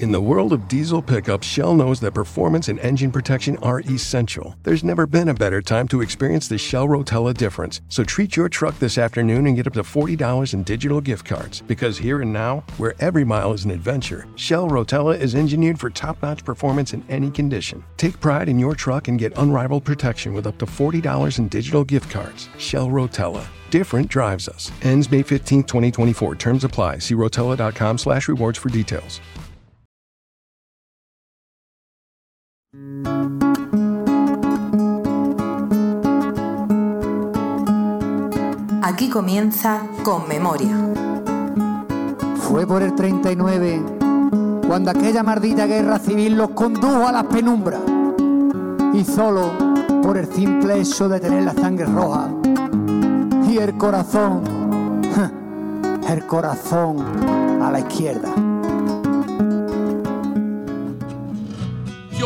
In the world of diesel pickups, Shell knows that performance and engine protection are essential. There's never been a better time to experience the Shell Rotella difference. So treat your truck this afternoon and get up to $40 in digital gift cards. Because here and now, where every mile is an adventure, Shell Rotella is engineered for top notch performance in any condition. Take pride in your truck and get unrivaled protection with up to $40 in digital gift cards. Shell Rotella. Different drives us. Ends May 15, 2024. Terms apply. See rotella.com slash rewards for details. Aquí comienza Con Memoria. Fue por el 39 cuando aquella maldita guerra civil los condujo a las penumbras. Y solo por el simple hecho de tener la sangre roja y el corazón, el corazón a la izquierda.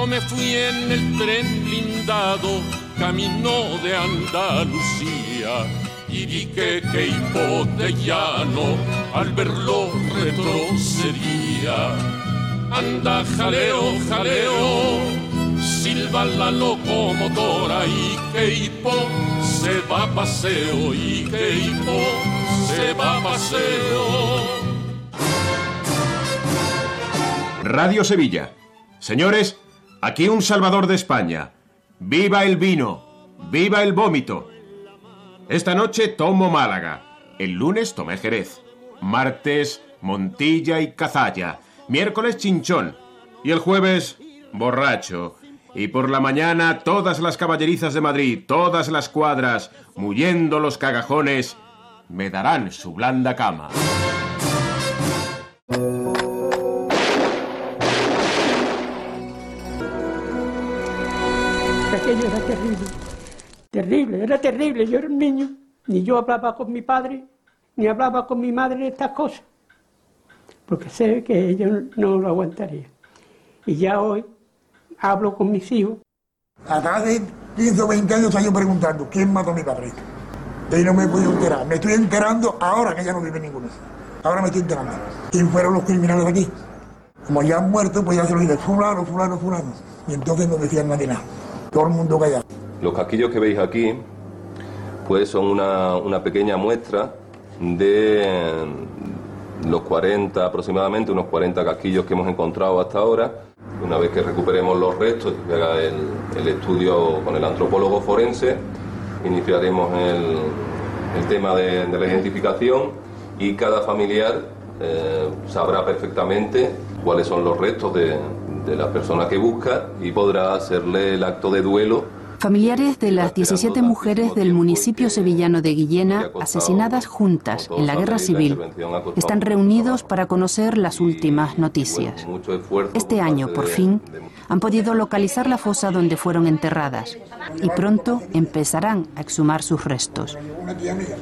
Me fui en el tren blindado, camino de Andalucía, y vi que Queipo de llano al verlo retrocedía. Anda, jaleo, jaleo, silba la locomotora y Queipo se va a paseo y Queipo se va a paseo. Radio Sevilla. Señores, Aquí un Salvador de España. ¡Viva el vino! ¡Viva el vómito! Esta noche tomo Málaga. El lunes tomé Jerez. Martes, Montilla y Cazalla. Miércoles, Chinchón. Y el jueves, borracho. Y por la mañana, todas las caballerizas de Madrid, todas las cuadras, muyendo los cagajones, me darán su blanda cama. Terrible, terrible, era terrible. Yo era un niño, ni yo hablaba con mi padre, ni hablaba con mi madre de estas cosas, porque sé que ellos no lo aguantarían. Y ya hoy hablo con mis hijos. A de 15 o 20 años yo preguntando, ¿quién mató a mi padre? Y no me he enterar. Me estoy enterando ahora que ya no vive ninguno. Ahora me estoy enterando. ¿Quién fueron los criminales de aquí? Como ya han muerto, pues ya se lo dije, fulano, fulano, fulano. Y entonces no decían nadie nada todo el mundo callado. Los casquillos que veis aquí, pues son una, pequeña muestra de los 40 aproximadamente, unos 40 casquillos que hemos encontrado hasta ahora. Una vez que recuperemos los restos haga el, estudio con el antropólogo forense, iniciaremos el, tema de, la identificación y cada familiar eh, sabrá perfectamente cuáles son los restos de, de la persona que busca y podrá hacerle el acto de duelo Familiares de las 17 mujeres del municipio sevillano de Guillena, asesinadas juntas en la guerra civil, están reunidos para conocer las últimas noticias. Este año, por fin, han podido localizar la fosa donde fueron enterradas y pronto empezarán a exhumar sus restos.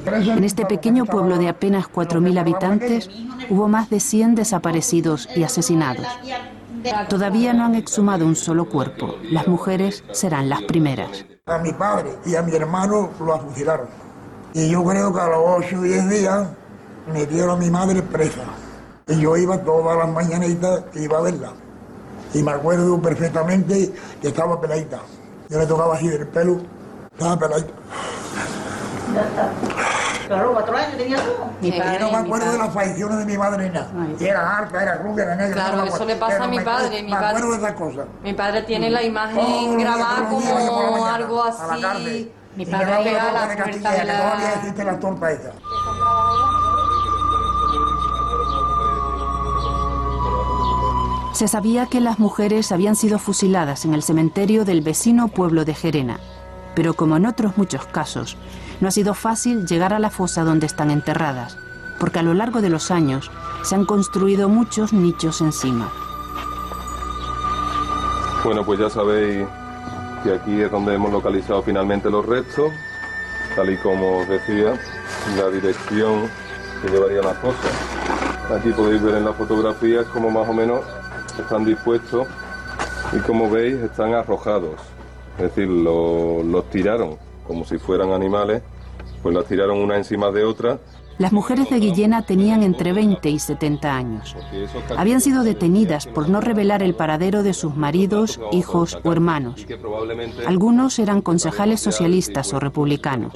En este pequeño pueblo de apenas 4.000 habitantes hubo más de 100 desaparecidos y asesinados. Todavía no han exhumado un solo cuerpo. Las mujeres serán las primeras. A mi padre y a mi hermano lo fusilaron. Y yo creo que a los 8 o 10 días metieron a mi madre presa. Y yo iba todas las mañanitas, iba a verla. Y me acuerdo perfectamente que estaba peladita. Yo le tocaba así del pelo, estaba peladita. Claro, cuatro años tenía tú. Mi padre, yo no me acuerdo de las facciones de mi madre nada. Y era alta, era rubia, era negra. Claro, eso le pasa a mi padre. Mi me acuerdo de esas cosas. Mi padre tiene la imagen grabada como algo así. Mi padre pega la puerta de la... Todavía existe la torta esa. Se sabía que las mujeres habían sido fusiladas en el cementerio del vecino pueblo de Gerena, pero como en otros muchos casos, no ha sido fácil llegar a la fosa donde están enterradas, porque a lo largo de los años se han construido muchos nichos encima. Bueno, pues ya sabéis que aquí es donde hemos localizado finalmente los restos, tal y como os decía, la dirección que llevaría la fosa. Aquí podéis ver en las fotografías cómo más o menos están dispuestos y como veis están arrojados, es decir, los tiraron como si fueran animales, pues las tiraron una encima de otra Las mujeres de Guillena tenían entre 20 y 70 años. Habían sido detenidas por no revelar el paradero de sus maridos, hijos o hermanos. Algunos eran concejales socialistas o republicanos.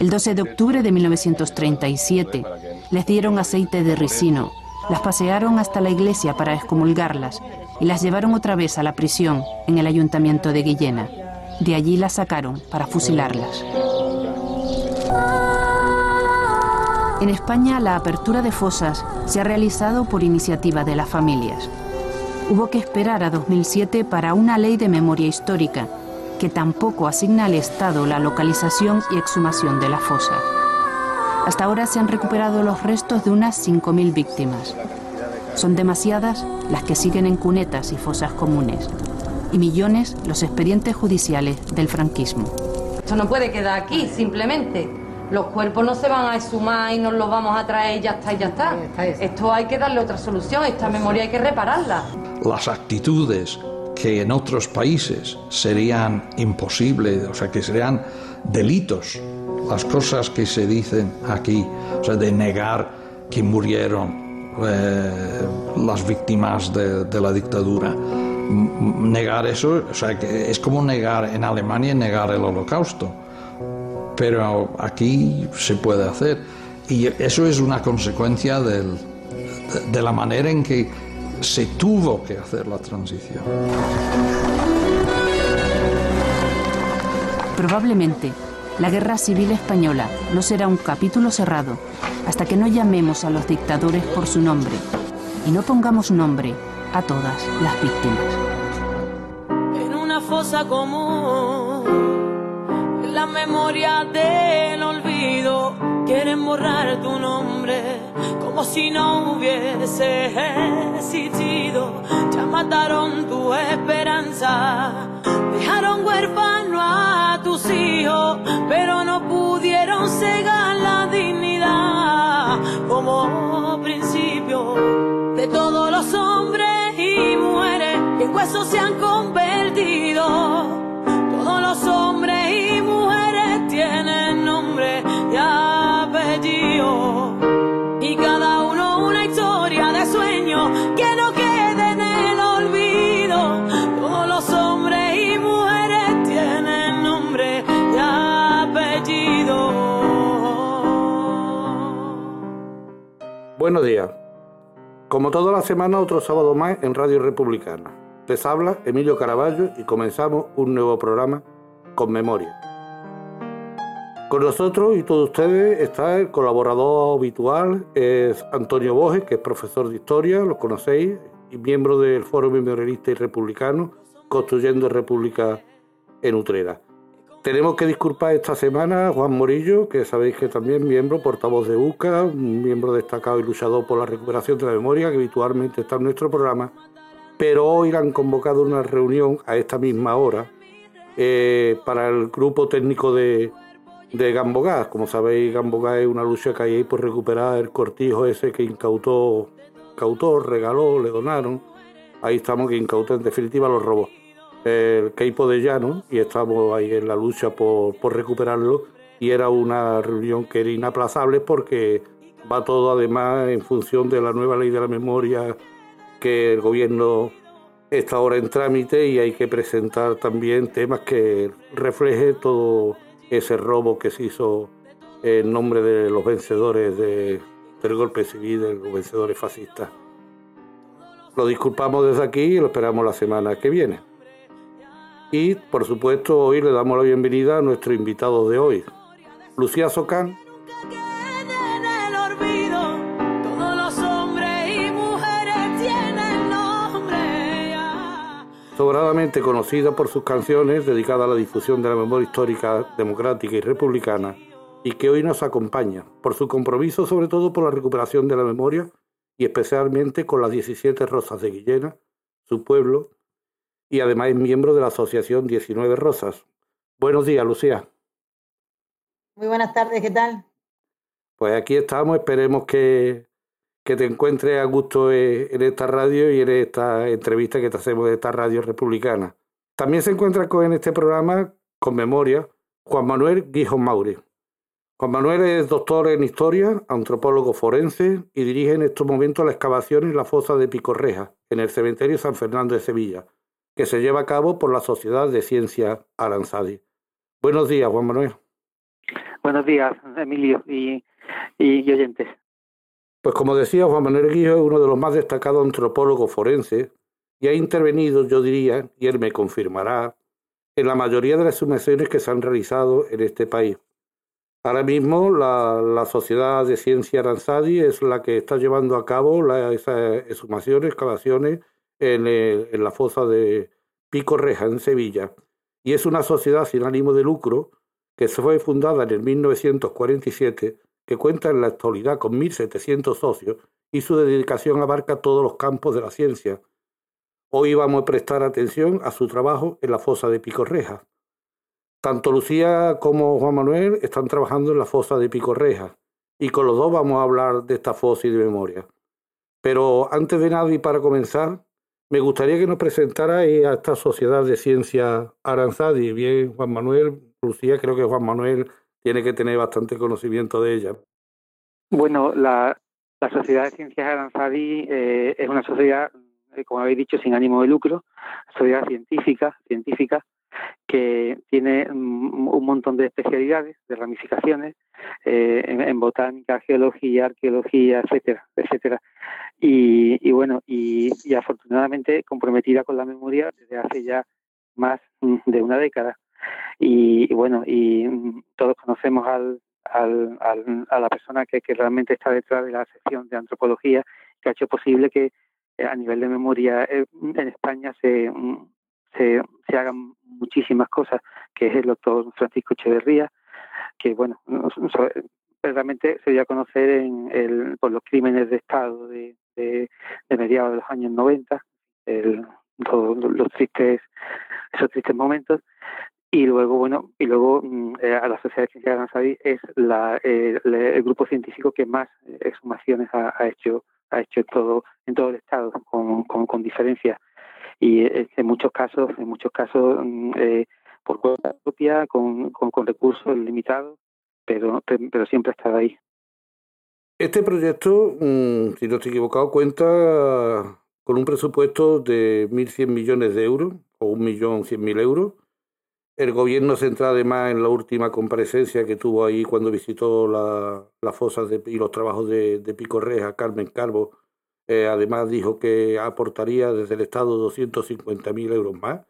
El 12 de octubre de 1937 les dieron aceite de ricino, las pasearon hasta la iglesia para excomulgarlas y las llevaron otra vez a la prisión en el ayuntamiento de Guillena. De allí las sacaron para fusilarlas. En España la apertura de fosas se ha realizado por iniciativa de las familias. Hubo que esperar a 2007 para una ley de memoria histórica que tampoco asigna al Estado la localización y exhumación de la fosa. Hasta ahora se han recuperado los restos de unas 5.000 víctimas. Son demasiadas las que siguen en cunetas y fosas comunes y millones los expedientes judiciales del franquismo. Esto no puede quedar aquí, simplemente. Los cuerpos no se van a exhumar y nos los vamos a traer y ya está y ya está. Esto hay que darle otra solución, esta memoria hay que repararla. Las actitudes que en otros países serían imposibles, o sea, que serían delitos, las cosas que se dicen aquí, o sea, de negar que murieron eh, las víctimas de, de, la dictadura. Negar eso, es como negar en Alemania, negar el holocausto pero aquí se puede hacer. Y eso es una consecuencia del, de la manera en que se tuvo que hacer la transición. Probablemente la guerra civil española no será un capítulo cerrado hasta que no llamemos a los dictadores por su nombre y no pongamos nombre a todas las víctimas. En una fosa común la memoria del olvido. Quieren borrar tu nombre como si no hubiese existido. Ya mataron tu esperanza, dejaron huérfano a tus pero no pudieron cegar la dignidad como principio de todos los hombres y mujeres en huesos se han convertido. Buenos días. Como toda la semana, otro sábado más en Radio Republicana. Les habla Emilio Caraballo y comenzamos un nuevo programa con memoria. Con nosotros y todos ustedes está el colaborador habitual, es Antonio Bojes, que es profesor de historia, lo conocéis, y miembro del Foro Memorialista y Republicano, Construyendo República en Utrera. Tenemos que disculpar esta semana a Juan Morillo, que sabéis que también miembro, portavoz de UCA, miembro destacado y luchador por la recuperación de la memoria, que habitualmente está en nuestro programa, pero hoy han convocado una reunión a esta misma hora eh, para el grupo técnico de, de Gambogás. Como sabéis, Gambogás es una lucha que hay ahí por recuperar el cortijo ese que incautó, incautó, regaló, le donaron. Ahí estamos que incautó en definitiva los robos. El Keipo de Llano, y estamos ahí en la lucha por, por recuperarlo. Y era una reunión que era inaplazable porque va todo además en función de la nueva ley de la memoria que el gobierno está ahora en trámite y hay que presentar también temas que refleje todo ese robo que se hizo en nombre de los vencedores del golpe civil, de los vencedores fascistas. Lo disculpamos desde aquí y lo esperamos la semana que viene. Y por supuesto hoy le damos la bienvenida a nuestro invitado de hoy, Lucía Socán, sobradamente conocida por sus canciones dedicadas a la difusión de la memoria histórica, democrática y republicana, y que hoy nos acompaña, por su compromiso sobre todo por la recuperación de la memoria y especialmente con las 17 Rosas de Guillena, su pueblo, y además es miembro de la Asociación 19 Rosas. Buenos días, Lucía. Muy buenas tardes, ¿qué tal? Pues aquí estamos, esperemos que, que te encuentres a gusto eh, en esta radio y en esta entrevista que te hacemos de esta radio republicana. También se encuentra con, en este programa, con memoria, Juan Manuel Guijón Maure. Juan Manuel es doctor en historia, antropólogo forense y dirige en estos momentos la excavación en la fosa de Picorreja, en el cementerio San Fernando de Sevilla, que se lleva a cabo por la Sociedad de Ciencia Aranzadi. Buenos días, Juan Manuel. Buenos días, Emilio y, y, oyentes. Pues como decía, Juan Manuel Guijo es uno de los más destacados antropólogos forenses y ha intervenido, yo diría, y él me confirmará, en la mayoría de las sumisiones que se han realizado en este país. Ahora mismo la, Sociedad de Ciencia Aranzadi es la que está llevando a cabo la, esas exhumaciones, excavaciones en, en, la fosa de Pico Reja, en Sevilla. Y es una sociedad sin ánimo de lucro que se fue fundada en el 1947, que cuenta en la actualidad con 1.700 socios y su dedicación abarca todos los campos de la ciencia. Hoy vamos a prestar atención a su trabajo en la fosa de Pico Reja tanto Lucía como Juan Manuel están trabajando en la fosa de Pico Reja y con los dos vamos a hablar de esta fosa y de memoria. Pero antes de nada y para comenzar, me gustaría que nos presentara a esta Sociedad de Ciencia Aranzadi. Bien, Juan Manuel, Lucía, creo que Juan Manuel tiene que tener bastante conocimiento de ella. Bueno, la, Sociedad de Ciencias Aranzadi eh, es una sociedad, eh, como habéis dicho, sin ánimo de lucro, sociedad científica, científica que tiene un montón de especialidades, de ramificaciones eh, en, botánica, geología, arqueología, etcétera, etcétera. Y, bueno, y, afortunadamente comprometida con la memoria desde hace ya más de una década. Y, bueno, y todos conocemos al, al, a la persona que, que realmente está detrás de la sección de antropología que ha hecho posible que eh, a nivel de memoria eh, en España se, se, hagan muchísimas cosas, que es el doctor Francisco Echeverría, que bueno, realmente se dio a conocer en el, por los crímenes de Estado de, de, mediados de los años 90, el, los, tristes, esos tristes momentos, y luego bueno y luego mm, eh, a la sociedad de ciencia de Aranzadi es la, el, grupo científico que más exhumaciones ha, ha, hecho ha hecho en todo en todo el estado con, con, con diferencia y eh, en muchos casos, en muchos casos mm, eh, por cuenta propia, con, con, recursos limitados, pero, pero siempre ha estado ahí. Este proyecto, mm, si no estoy equivocado, cuenta con un presupuesto de 1.100 millones de euros o 1.100.000 euros. El gobierno central, además, en la última comparecencia que tuvo ahí cuando visitó las la fosas y los trabajos de, de Pico Reja, Carmen Calvo, eh, además dijo que aportaría desde el Estado 250.000 euros más.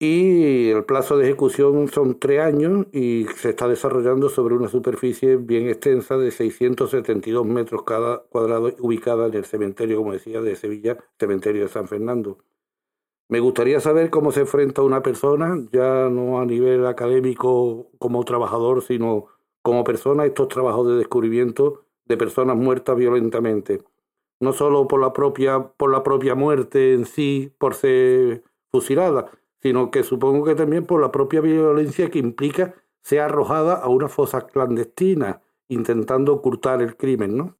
Y el plazo de ejecución son tres años y se está desarrollando sobre una superficie bien extensa de 672 metros cada cuadrado ubicada en el cementerio, como decía, de Sevilla, cementerio de San Fernando. Me gustaría saber cómo se enfrenta una persona, ya no a nivel académico como trabajador, sino como persona, estos trabajos de descubrimiento de personas muertas violentamente no solo por la propia, por la propia muerte en sí, por ser fusilada, sino que supongo que también por la propia violencia que implica ser arrojada a una fosa clandestina, intentando ocultar el crimen, ¿no?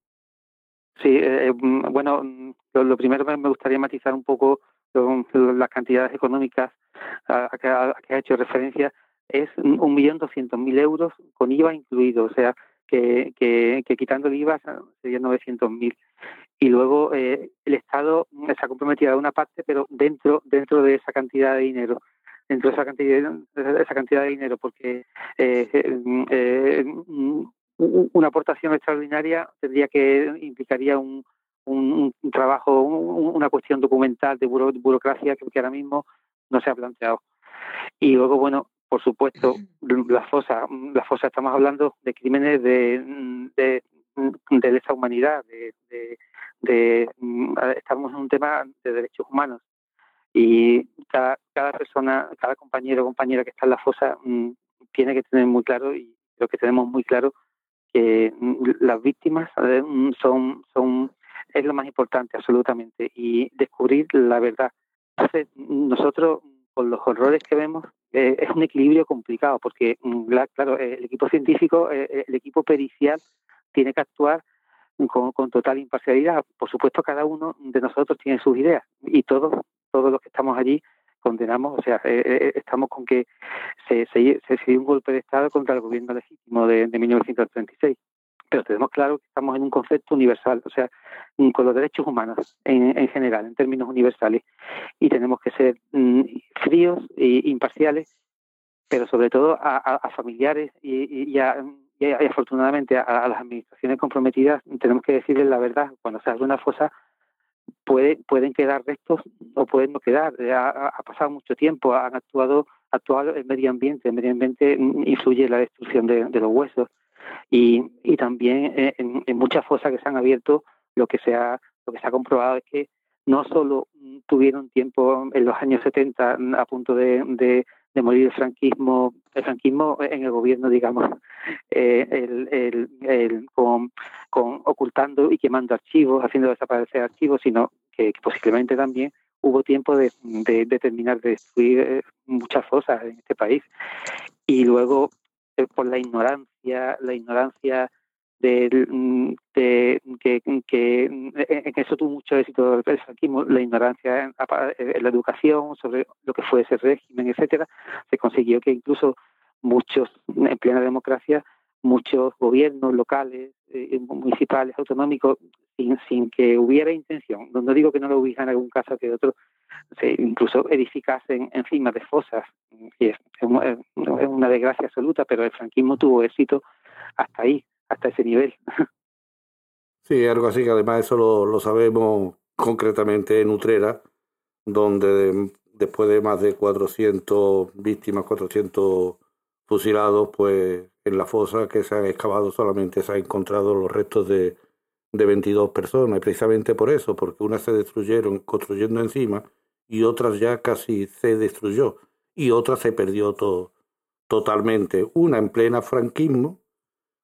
Sí, eh, eh, mm, bueno, mm, lo, primero me gustaría matizar un poco las cantidades económicas a, que, a, que, ha hecho referencia. Es un millón doscientos mil euros con IVA incluido, o sea, que, que, que quitando el IVA serían 900.000. Y luego eh, el Estado se ha comprometido a una parte, pero dentro dentro de esa cantidad de dinero dentro de esa cantidad de esa cantidad de dinero porque eh, eh, una aportación extraordinaria tendría que implicaría un, un, trabajo una cuestión documental de burocracia que ahora mismo no se ha planteado y luego bueno por supuesto, la fosa, la fosa estamos hablando de crímenes de, de, de lesa humanidad, de, de, estamos en un tema de derechos humanos. Y cada, cada persona, cada compañero o compañera que está en la fosa mm, tiene que tener muy claro y lo que tenemos muy claro que mm, las víctimas mm, son son es lo más importante absolutamente. Y descubrir la verdad. Entonces, nosotros con los horrores que vemos eh, es un equilibrio complicado porque, mm, claro, eh, el equipo científico, eh, el equipo pericial tiene que actuar con, total imparcialidad. Por supuesto, cada uno de nosotros tiene sus ideas y todos, todos los que estamos allí condenamos, o sea, estamos con que se, se, se, dio un golpe de Estado contra el gobierno legítimo de, de 1936 pero tenemos claro que estamos en un concepto universal, o sea, mm, con los derechos humanos en, en general, en términos universales, y tenemos que ser mm, fríos e imparciales, pero sobre todo a, familiares y, y, afortunadamente a, las administraciones comprometidas tenemos que decirles la verdad. Cuando se hace una fosa puede, pueden quedar restos o pueden no quedar. Ha, ha pasado mucho tiempo, han actuado, actuado el medio ambiente. El medio ambiente mm, influye en la destrucción de los huesos y, y también eh, en, muchas fosas que se han abierto lo que se ha lo que se ha comprobado es que no solo tuvieron tiempo en los años 70 a punto de, de, morir el franquismo el franquismo en el gobierno digamos eh, el, el, el, con, con ocultando y quemando archivos haciendo desaparecer archivos sino que, posiblemente también hubo tiempo de, de, de, terminar de destruir eh, muchas fosas en este país. Y luego por la ignorancia, la ignorancia de, mm, de que, que, en eso tuvo mucho éxito el franquismo, la ignorancia en, la educación sobre lo que fue ese régimen, etcétera, se consiguió que incluso muchos, en plena democracia, muchos gobiernos locales, eh, municipales, autonómicos, sin, sin que hubiera intención, no, digo que no lo hubiera en algún caso que otro, se incluso edificasen encima de fosas, y es, una desgracia absoluta, pero el franquismo tuvo éxito hasta ahí, hasta ese nivel. Sí, algo así que además eso lo, sabemos concretamente en Utrera, donde después de más de 400 víctimas, 400 fusilados, pues en la fosa que se han excavado solamente se han encontrado los restos de, de 22 personas, precisamente por eso, porque unas se destruyeron construyendo encima y otras ya casi se destruyó y otra se perdió todo, totalmente. Una en plena franquismo,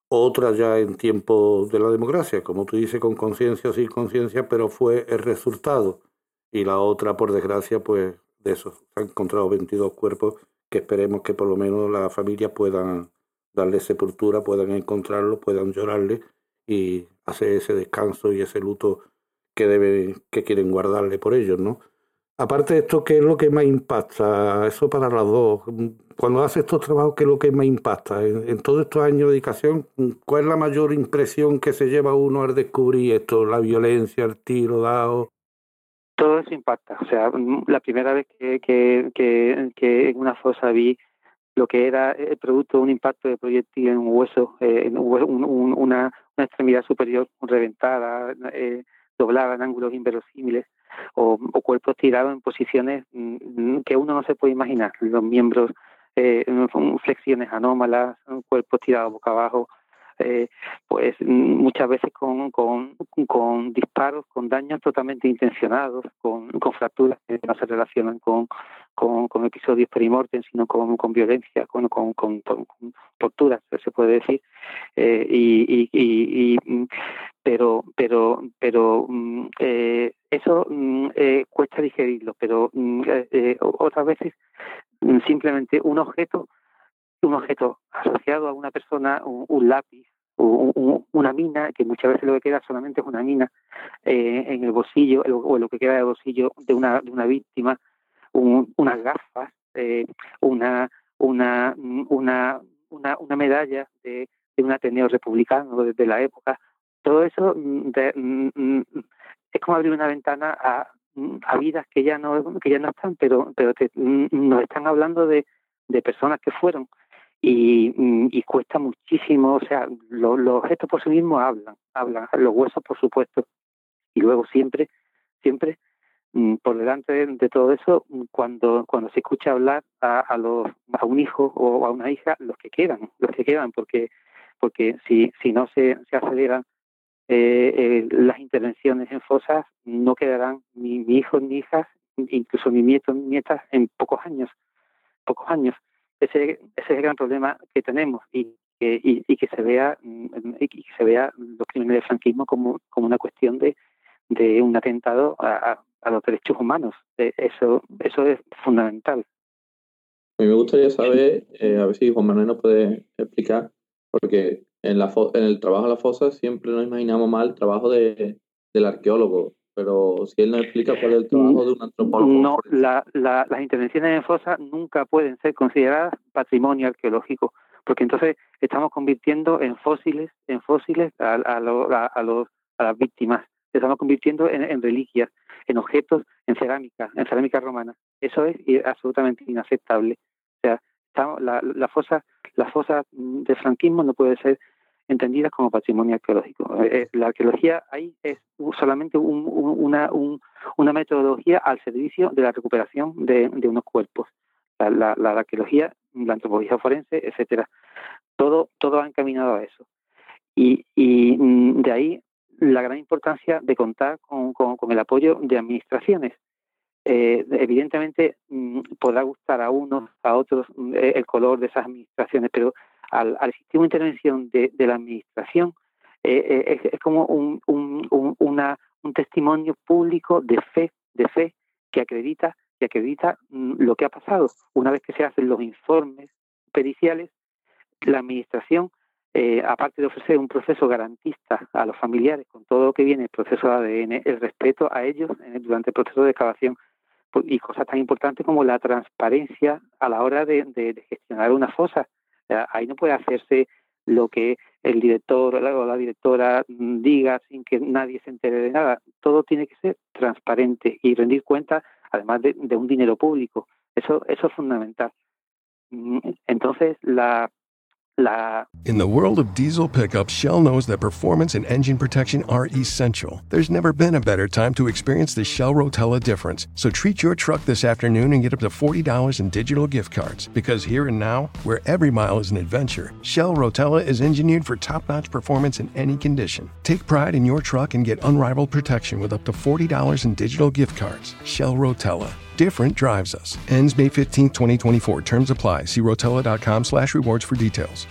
otra ya en tiempo de la democracia, como tú dices, con conciencia o sin conciencia, pero fue el resultado. Y la otra, por desgracia, pues de eso, se han encontrado 22 cuerpos que esperemos que por lo menos las familias puedan darle sepultura, puedan encontrarlo, puedan llorarle y hacer ese descanso y ese luto que deben, que quieren guardarle por ellos, ¿no? Aparte de esto, ¿qué es lo que más impacta? Eso para las dos. Cuando haces estos trabajos, ¿qué es lo que más impacta? En, todos estos años de dedicación, ¿cuál es la mayor impresión que se lleva uno al descubrir esto? La violencia, el tiro dado. Todo eso impacta. O sea, la primera vez que, en una fosa vi lo que era el producto de un impacto de proyectil en un hueso, eh, en una, una, extremidad superior reventada, eh, doblada en ángulos inverosímiles o, cuerpos tirados en posiciones mm, que uno no se puede imaginar. Los miembros, eh, flexiones anómalas, cuerpos tirados boca abajo, eh, pues mm, muchas veces con, con, con, disparos, con daños totalmente intencionados, con, con fracturas que no se relacionan con, con, con episodios perimortem, sino con, con violencia, con, con, torturas, se puede decir. Eh, y, y, y, mm, pero, pero, pero eh, eso eh, cuesta digerirlo, pero eh, otras veces simplemente un objeto un objeto asociado a una persona, un, lápiz, una mina, que muchas veces lo que queda solamente es una mina eh, en el bolsillo, o lo que queda del bolsillo de una, de una víctima, unas gafas, eh, una, una, una, una, una medalla de, de un Ateneo republicano desde la época. Todo eso mm, mm, mm, es como abrir una ventana a, a vidas que ya no que ya no están, pero pero nos están hablando de, de personas que fueron y, mm, y cuesta muchísimo, o sea, los objetos por sí mismos hablan, hablan, los huesos por supuesto, y luego siempre, siempre mm, por delante de, todo eso, cuando, cuando se escucha hablar a, a, los, a un hijo o a una hija, los que quedan, los que quedan, porque, porque si, si no se, se aceleran eh, eh, las intervenciones en fosas, no quedarán ni, ni hijos ni hijas, incluso ni nietos ni nietas en pocos años, pocos años ese, ese es el gran problema que tenemos y que, y, que se vea mm, y que se vea los crímenes del franquismo como, como una cuestión de, de un atentado a, a los derechos humanos. Eh, eso, eso es fundamental. A mí me gustaría saber, eh, a ver si Juan Manuel nos puede explicar, porque en, la en el trabajo de la fosa siempre nos imaginamos mal el trabajo de, del arqueólogo, pero si él nos explica cuál es el trabajo de un antropólogo. No, las intervenciones en fosa nunca pueden ser consideradas patrimonio arqueológico, porque entonces estamos convirtiendo en fósiles, en fósiles a, a, a, los, a las víctimas, estamos convirtiendo en, reliquias, en objetos, en cerámica, en cerámica romana. Eso es absolutamente inaceptable. O sea, la, la fosa, la fosa de franquismo no puede ser entendidas como patrimonio arqueológico. Eh, eh, la arqueología ahí es solamente una, una, metodología al servicio de la recuperación de, unos cuerpos. La, arqueología, la antropología forense, etcétera. Todo, todo ha encaminado a eso. Y, y mm, de ahí la gran importancia de contar con, con, el apoyo de administraciones. Eh, evidentemente mm, podrá gustar a unos, a otros mm, el color de esas administraciones, pero al, al sistema de intervención de, la administración eh, eh, es, como un, una, un testimonio público de fe, de fe que acredita, que acredita mm, lo que ha pasado. Una vez que se hacen los informes periciales, la administración, eh, aparte de ofrecer un proceso garantista a los familiares con todo lo que viene el proceso de ADN, el respeto a ellos durante el proceso de excavación pues, y cosas tan importantes como la transparencia a la hora de gestionar una fosa ahí no puede hacerse lo que el director o la directora diga sin que nadie se entere de nada. Todo tiene que ser transparente y rendir cuenta, además de, de un dinero público. Eso, eso es fundamental. Mm, entonces, la In the world of diesel pickups, Shell knows that performance and engine protection are essential. There's never been a better time to experience the Shell Rotella difference. So treat your truck this afternoon and get up to $40 in digital gift cards. Because here and now, where every mile is an adventure, Shell Rotella is engineered for top notch performance in any condition. Take pride in your truck and get unrivaled protection with up to $40 in digital gift cards. Shell Rotella. Different drives us. Ends May 15, 2024. Terms apply. See rotella.com slash rewards for details.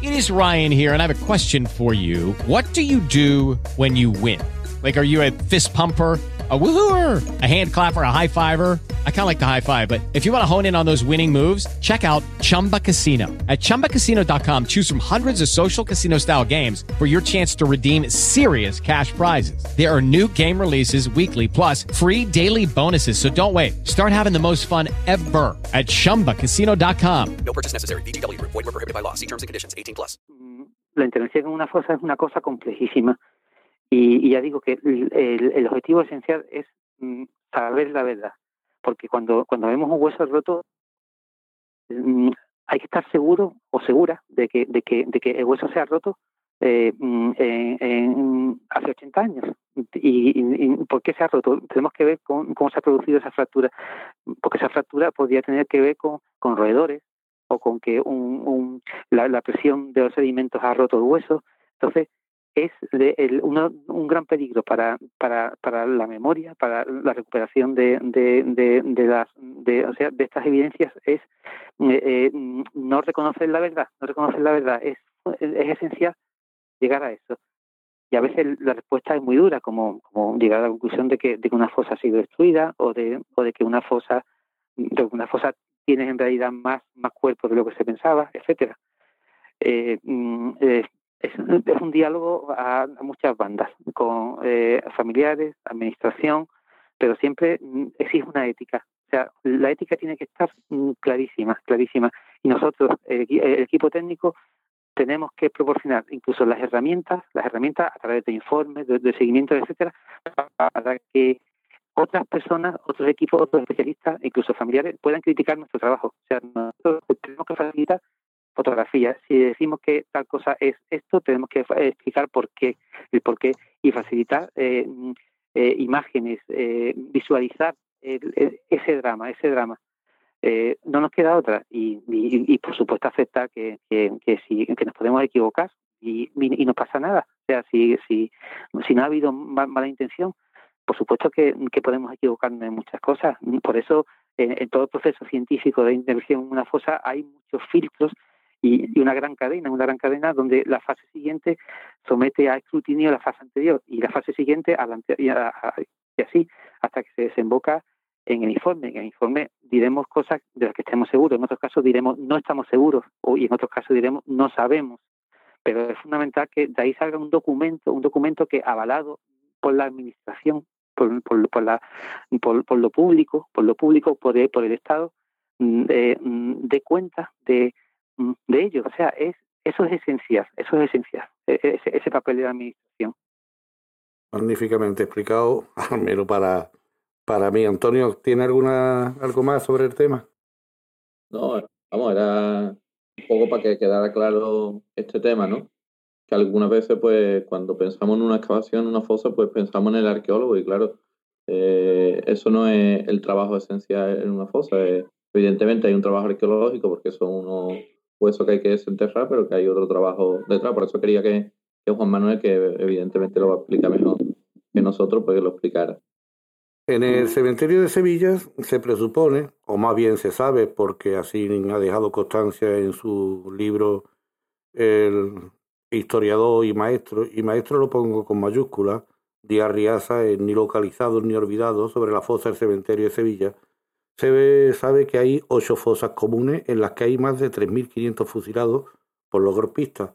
It is Ryan here, and I have a question for you. What do you do when you win? Like, are you a fist pumper? a woohooer, a hand clapper, a high fiver. I kind of like the high five, but if you want to hone in on those winning moves, check out Chumba Casino. At ChumbaCasino.com, choose from hundreds of social casino style games for your chance to redeem serious cash prizes. There are new game releases weekly, plus free daily bonuses. So don't wait. Start having the most fun ever at ChumbaCasino.com. No purchase necessary. BGW. Void were prohibited by law. See terms and conditions. 18 plus. La intervención en una fosa es una cosa complejísima. Y, ya digo que el, objetivo esencial es mm, saber la verdad, porque cuando, cuando vemos un hueso roto, mm, hay que estar seguro o segura de que, de que, de que el hueso se ha roto eh, mm, en, hace 80 años. Y, por qué se ha roto? Tenemos que ver con, cómo se ha producido esa fractura, porque esa fractura podría tener que ver con, con roedores o con que un, la, la, presión de los sedimentos ha roto el hueso. Entonces, es un gran peligro para, para, para la memoria, para la recuperación de, de, de, de, o sea, de estas evidencias es eh, eh, no reconocer la verdad, no reconocer la verdad es, es esencial llegar a eso. Y a veces la respuesta es muy dura, como, como llegar a la conclusión de que, de que una fosa ha sido destruida o de, o de que una fosa, de una fosa tiene en realidad más, más cuerpo de lo que se pensaba, etcétera. Eh, mm, eh, es, un diálogo a, muchas bandas, con eh, familiares, administración, pero siempre mm, exige una ética. O sea, la ética tiene que estar mm, clarísima, clarísima. Y nosotros, el, equipo técnico, tenemos que proporcionar incluso las herramientas, las herramientas a través de informes, de, seguimiento, etcétera, para que otras personas, otros equipos, otros especialistas, incluso familiares, puedan criticar nuestro trabajo. O sea, nosotros tenemos que facilitar fotografía. Si decimos que tal cosa es esto, tenemos que explicar por qué, el por qué y facilitar eh, eh, imágenes, eh, visualizar ese drama, ese drama. no nos queda otra y, y, por supuesto aceptar que, que, que, si, que nos podemos equivocar y, y, no pasa nada. O sea, si, si, si no ha habido mala intención, por supuesto que, que podemos equivocarnos en muchas cosas. Por eso, en todo el proceso científico de intervención en una fosa hay muchos filtros y, una gran cadena, una gran cadena donde la fase siguiente somete a escrutinio la fase anterior y la fase siguiente a la y, así hasta que se desemboca en el informe. En el informe diremos cosas de las que estemos seguros, en otros casos diremos no estamos seguros y en otros casos diremos no sabemos. Pero es fundamental que de ahí salga un documento, un documento que avalado por la administración por, por, la, por, lo público, por lo público, por, el, por el Estado, mm, mm, de cuenta de, de ello. O sea, es eso es esencial, eso es esencial, e, e, ese, ese papel de la administración. Magníficamente explicado, al menos para, para mí. Antonio, ¿tiene alguna algo más sobre el tema? No, vamos, era un poco para que quedara claro este tema, ¿no? Que algunas veces, pues, cuando pensamos en una excavación, en una fosa, pues pensamos en el arqueólogo y claro, eh, eso no es el trabajo esencial en una fosa. evidentemente hay un trabajo arqueológico porque son unos huesos que hay que desenterrar, pero que hay otro trabajo detrás. Por eso quería que, que Juan Manuel, que evidentemente lo va a explicar mejor que nosotros, pues lo explicara. En el cementerio de Sevilla se presupone, o más bien se sabe, porque así ha dejado constancia en su libro el historiador y maestro, y maestro lo pongo con mayúscula, Díaz Riaza, ni localizado ni olvidado, sobre la fosa del cementerio de Sevilla, se sabe que hay ocho fosas comunes en las que hay más de 3.500 fusilados por los golpistas,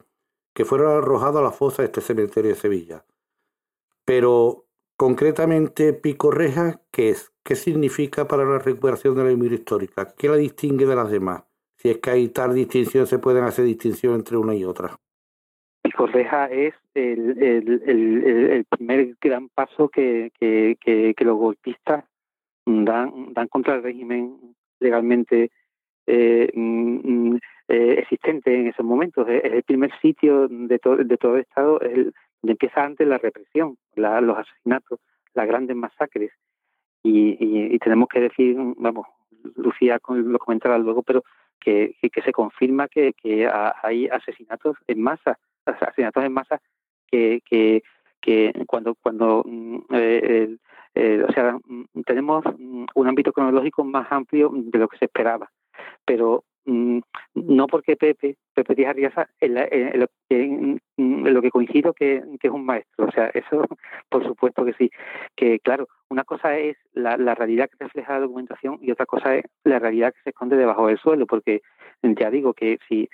que fueron arrojados a la fosa de este cementerio de Sevilla. Pero Concretamente, Pico Reja, ¿qué es? ¿Qué significa para la recuperación de la memoria histórica? ¿Qué la distingue de las demás? Si es que hay tal distinción, se pueden hacer distinción entre una y otra. Pico Reja es el, primer gran paso que, los golpistas dan, dan contra el régimen legalmente eh, mm, mm, eh, existente en esos momentos. Es el primer sitio de, de todo el Estado, el, empieza antes la represión, los asesinatos, las grandes masacres. Y, tenemos que decir, vamos, Lucía lo comentará luego, pero que, se confirma que, que, hay asesinatos en masa, asesinatos en masa que, que, que cuando, cuando mm, eh, o sea, mm, tenemos un ámbito cronológico más amplio de lo que se esperaba, pero Mm, no porque Pepe, Pepe Díaz Arriaza, en, lo, que coincido que, es un maestro, o sea, eso por supuesto que sí, que claro, una cosa es la, realidad que refleja la documentación y otra cosa es la realidad que se esconde debajo del suelo, porque ya digo que si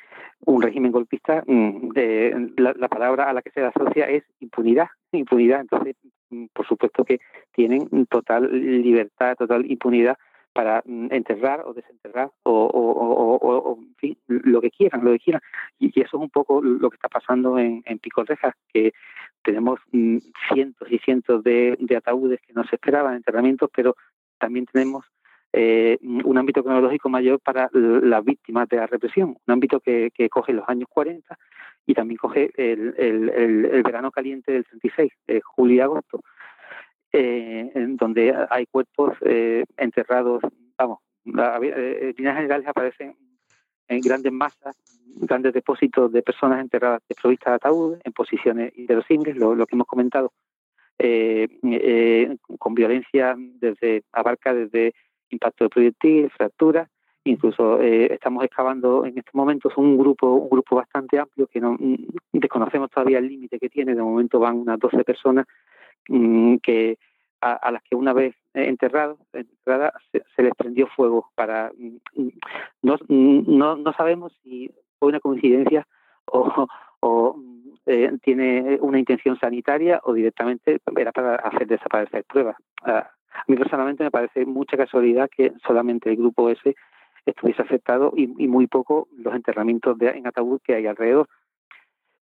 un régimen golpista, mm, de, la, palabra a la que se asocia es impunidad, impunidad, entonces mm, por supuesto que tienen total libertad, total impunidad para mm, enterrar o desenterrar o, en fin, lo que quieran, lo que quieran. Y, eso es un poco lo que está pasando en, en Pico Rejas, que tenemos mm, cientos y cientos de, ataúdes que no se esperaban, enterramientos, pero también tenemos eh, un ámbito cronológico mayor para las víctimas de la represión, un ámbito que, coge los años 40 y también coge el, el, verano caliente del 36, eh, julio y agosto eh, en donde hay cuerpos eh, enterrados, vamos, eh, en líneas generales aparecen en grandes masas, grandes depósitos de personas enterradas desprovistas de ataúd, en posiciones inverosímiles, lo, que hemos comentado, eh, con violencia desde abarca desde impacto de proyectil, fracturas, incluso estamos excavando en estos momentos un grupo un grupo bastante amplio que no mm, desconocemos todavía el límite que tiene de momento van unas 12 personas que a, las que una vez enterradas se, les prendió fuego para mm, no, no, no sabemos si fue una coincidencia o, o eh, tiene una intención sanitaria o directamente era para hacer desaparecer pruebas. a mí personalmente me parece mucha casualidad que solamente el grupo ese estuviese afectado y, muy poco los enterramientos de, en ataúd que hay alrededor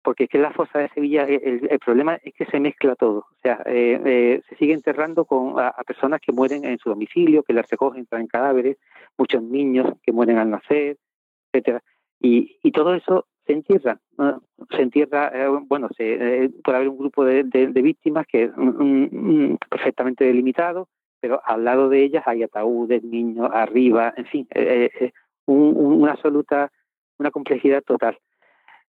porque es que la fosa de Sevilla el, problema es que se mezcla todo. O sea, eh, eh, se sigue enterrando con, a, personas que mueren en su domicilio, que las recogen, traen cadáveres, muchos niños que mueren al nacer, etcétera. Y, y todo eso se entierra. Se entierra, eh, bueno, se, puede haber un grupo de, víctimas que es perfectamente delimitado, pero al lado de ellas hay ataúdes, niños, arriba, en fin, una absoluta, una complejidad total.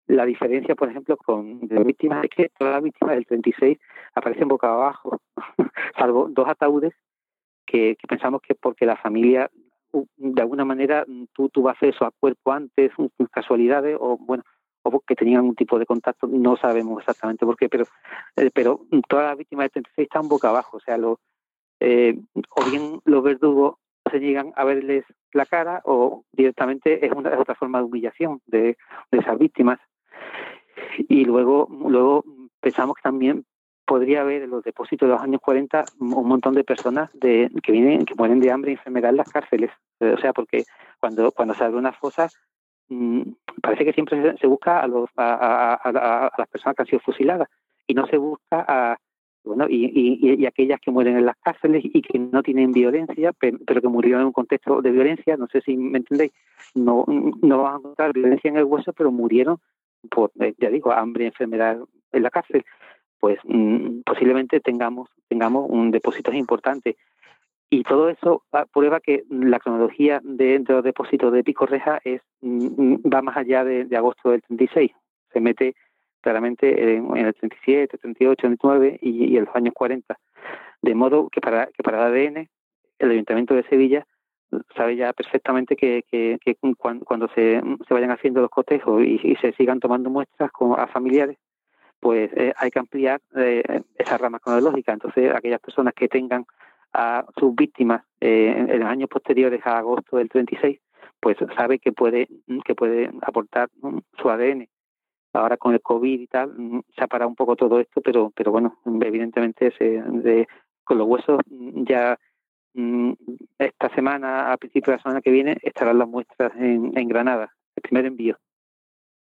La diferencia, por ejemplo, con las víctimas es que todas las víctimas del 36 aparecen boca abajo, salvo dos ataúdes que, pensamos que porque la familia, de alguna manera, tú tuvo acceso a cuerpo antes, casualidades, o bueno, o porque tenían un tipo de contacto, no sabemos exactamente por qué, pero, eh, pero todas las víctimas del 36 están boca abajo, o sea, lo, eh, o bien los verdugos se llegan a verles la cara o directamente es, una, es otra forma de humillación de esas víctimas. Y luego, luego pensamos que también podría haber en los depósitos de los años 40 un montón de personas de, que vienen que mueren de hambre y enfermedad en las cárceles. Eh, o sea, porque cuando, cuando se abre una fosa, mm, parece que siempre se, busca a, los, a, a, las personas que han sido fusiladas. Y no se busca a, bueno, y, y, aquellas que mueren en las cárceles y que no tienen violencia, pero, que murieron en un contexto de violencia, no sé si me entendéis, no, no van a encontrar violencia en el hueso, pero murieron por, eh, ya digo, hambre enfermedad en la cárcel, pues mm, posiblemente tengamos, tengamos un depósito importante. Y todo eso prueba que la cronología de, los depósitos de Pico Reja es, mm, va más allá de, de agosto del 36. Se mete claramente en, el 37, 38, 39 y, y, en los años 40. De modo que para, que para el ADN, el Ayuntamiento de Sevilla sabe ya perfectamente que, que, cuando, se, se, vayan haciendo los cotejos y, se sigan tomando muestras con, a familiares, pues eh, hay que ampliar eh, esa rama cronológica. Entonces, aquellas personas que tengan a sus víctimas eh, en los años posteriores a agosto del 36, pues sabe que puede, que puede aportar su ADN Ahora con el COVID y tal mm, se ha parado un poco todo esto, pero, pero bueno, evidentemente se, con los huesos mm, ya esta semana, a principios de la semana que viene, estarán las muestras en, Granada, el primer envío.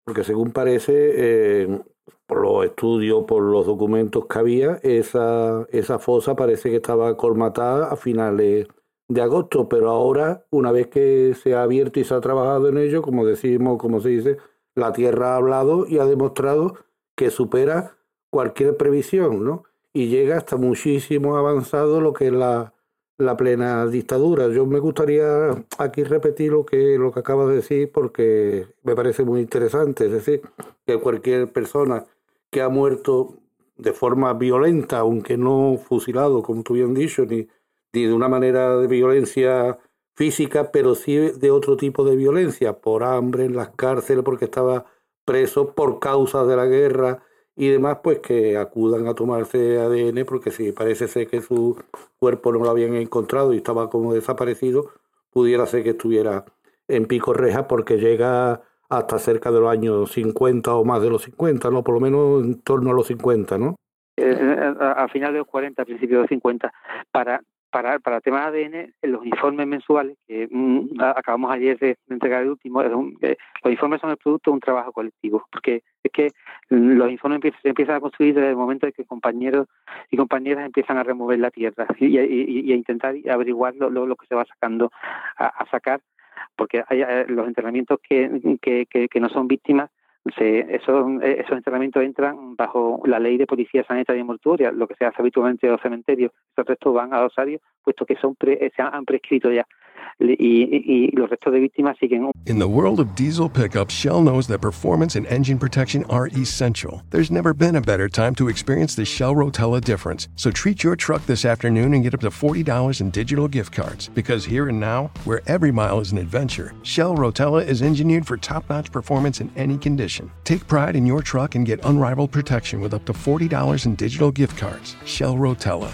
Porque según parece, eh, por los estudios, por los documentos que había, esa, esa fosa parece que estaba colmatada a finales de agosto, pero ahora, una vez que se ha abierto y se ha trabajado en ello, como decimos, como se dice, la Tierra ha hablado y ha demostrado que supera cualquier previsión, ¿no? Y llega hasta muchísimo avanzado lo que es la, la plena dictadura. Yo me gustaría aquí repetir lo que, lo que acaba de decir porque me parece muy interesante. Es decir, que cualquier persona que ha muerto de forma violenta, aunque no fusilado, como tú bien dicho, ni, ni de una manera de violencia física, pero sí de otro tipo de violencia, por hambre en las cárceles, porque estaba preso por causa de la guerra y demás, pues que acudan a tomarse ADN, porque si parece ser que su cuerpo no lo habían encontrado y estaba como desaparecido, pudiera ser que estuviera en pico reja porque llega hasta cerca de los años 50 o más de los 50, ¿no? Por lo menos en torno a los 50, ¿no? Eh, eh, a, final de los 40, a principios de los 50, para para, para temas ADN, los informes mensuales, que mm, acabamos ayer de, entregar el último, eh, los informes son el producto de un trabajo colectivo, porque es que los informes se empiezan a construir desde el momento en que compañeros y compañeras empiezan a remover la tierra y, a intentar averiguar lo, que se va sacando a, sacar, porque hay eh, los entrenamientos que no son víctimas se, esos, esos entrenamientos entran bajo la ley de policía sanitaria y mortuoria, lo que se hace habitualmente en los cementerios. Esos restos van a osarios, puesto que son pre, se han prescrito ya. Y, y, los restos de víctimas siguen. In the world of diesel pickups, Shell knows that performance and engine protection are essential. There's never been a better time to experience the Shell Rotella difference. So treat your truck this afternoon and get up to $40 in digital gift cards. Because here and now, where every mile is an adventure, Shell Rotella is engineered for top-notch performance in any condition. Take pride in your truck and get unrivaled protection with up to $40 in digital gift cards. Shell Rotella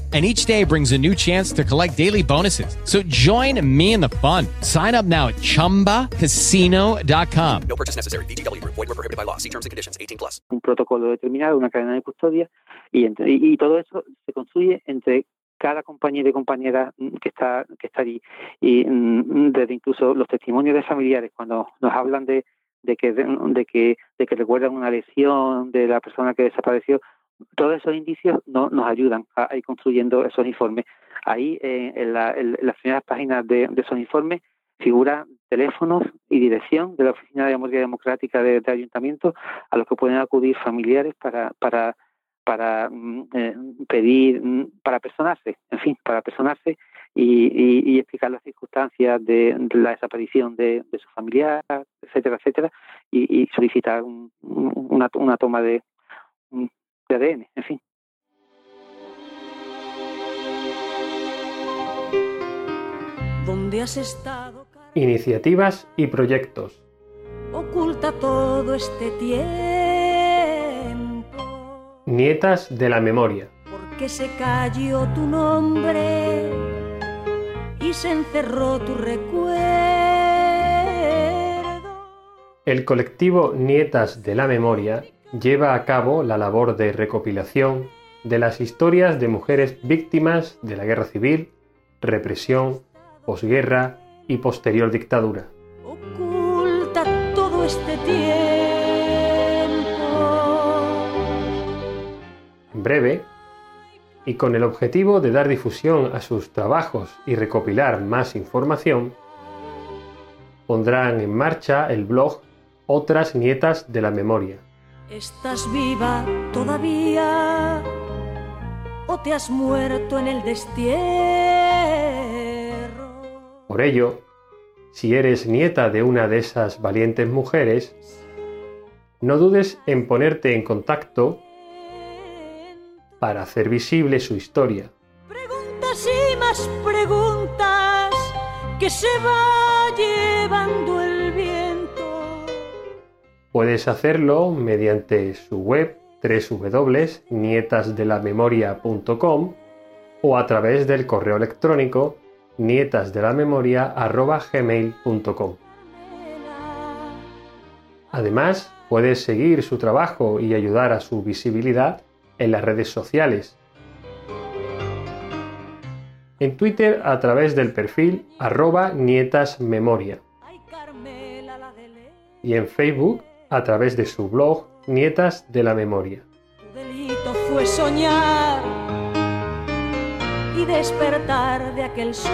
and each day brings a new chance to collect daily bonuses. So join me in the fun. Sign up now at ChumbaCasino.com. No purchase necessary. BGW. Void were prohibited by law. See terms and conditions. 18 plus. Un protocolo determinado, una cadena de custodia y, y, y todo eso se construye entre cada compañero y compañera que está que está allí y mm, desde incluso los testimonios de familiares cuando nos hablan de de que de que de que recuerdan una lesión de la persona que desapareció todos esos indicios no, nos ayudan a, ir construyendo esos informes. Ahí, eh, en, las primeras páginas de, esos informes, figuran teléfonos y dirección de la Oficina de Memoria Democrática de, Ayuntamiento a los que pueden acudir familiares para, para, para mm, eh, pedir, mm, para personarse, en fin, para personarse y, explicar las circunstancias de, la desaparición de, su familiar, etcétera, etcétera, y, solicitar una, una toma de, ADN, en fin. ¿Dónde has estado? Iniciativas y proyectos. Oculta todo este tiempo. Nietas de la memoria. Porque se cayó tu nombre y se encerró tu recuerdo. El colectivo Nietas de la Memoria lleva a cabo la labor de recopilación de las historias de mujeres víctimas de la guerra civil, represión, posguerra y posterior dictadura. Oculta todo este tiempo. En breve, y con el objetivo de dar difusión a sus trabajos y recopilar más información, pondrán en marcha el blog Otras Nietas de la Memoria. ¿Estás viva todavía o te has muerto en el destierro? Por ello, si eres nieta de una de esas valientes mujeres, no dudes en ponerte en contacto para hacer visible su historia. Preguntas y más preguntas que se va llevando el. Puedes hacerlo mediante su web www.nietasdelamemoria.com o a través del correo electrónico nietasdelamemoria.gmail.com Además, puedes seguir su trabajo y ayudar a su visibilidad en las redes sociales. En Twitter a través del perfil arroba nietasmemoria. Y en Facebook a través de su blog Nietas de la Memoria. Tu delito fue soñar y despertar de aquel sueño.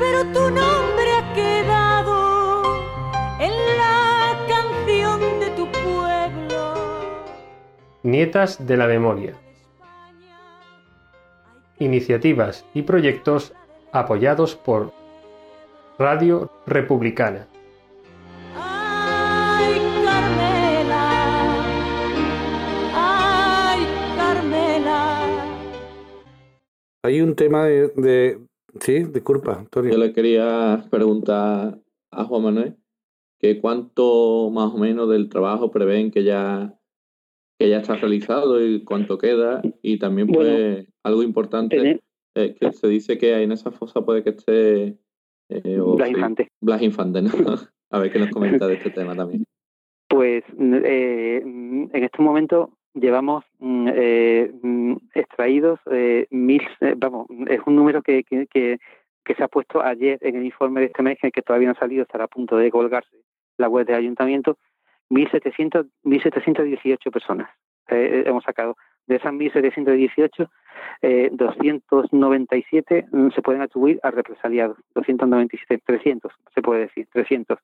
Pero tu nombre ha quedado en la canción de tu pueblo. Nietas de la Memoria. Iniciativas y proyectos apoyados por Radio Republicana. Ay, Carmela. Ay, Carmela. Hay un tema de, de- Sí, disculpa, Antonio. Yo le quería preguntar a Juan Manuel que cuánto más o menos del trabajo prevén que ya que ya está realizado y cuánto queda y también pues Bueno, algo importante eh, que se dice que en esa fosa puede que esté eh, o Blas Infante. Blas Infante, ¿no? a ver qué nos comenta de este tema también. Pues mm, eh, mm, en este momento llevamos mm, eh, extraídos eh, mil, eh, vamos, es un número que, que, que, que se ha puesto ayer en el informe de este mes, que todavía no ha salido, estará a punto de colgarse la web del ayuntamiento, 1.700, 1.718 personas eh, hemos sacado. De esas 1.718, eh, 297 mm, se pueden atribuir a represaliados, 297, 300 se puede decir, 300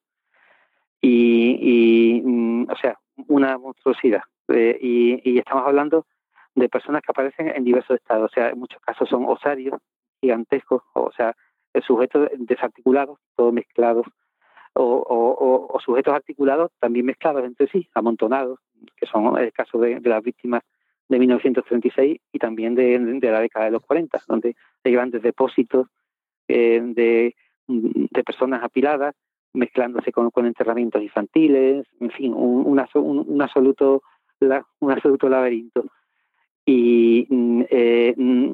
y, y mm, o sea, una monstruosidad. Eh, y, y estamos hablando de personas que aparecen en diversos estados, o sea, en muchos casos son osarios gigantescos, o sea, sujetos desarticulados, todos mezclados, o, o- o- sujetos articulados también mezclados entre sí, amontonados, que son el caso de las víctimas de 1936 y también de, de la década de los 40, donde hay grandes depósitos eh, de, de personas apiladas, mezclándose con, con enterramientos infantiles, en fin, un, un absoluto un absoluto laberinto. Y mm, eh, mm,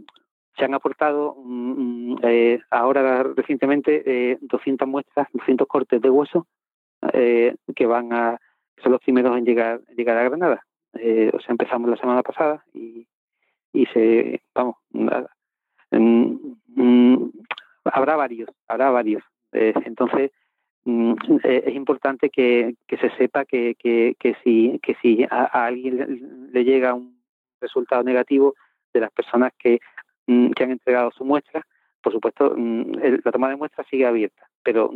se han aportado mm, mm, eh, ahora recientemente eh, 200 muestras, 200 cortes de hueso eh, que van a son los primeros en llegar llegar a Granada. Eh, o sea, empezamos la semana pasada y, y se vamos nada, mm, habrá varios, habrá varios. Eh, entonces mm, eh, es importante que, que se sepa que, que, que si que si a, alguien le, le llega un resultado negativo de las personas que, mm, que han entregado su muestra, por supuesto la toma de muestras sigue abierta, pero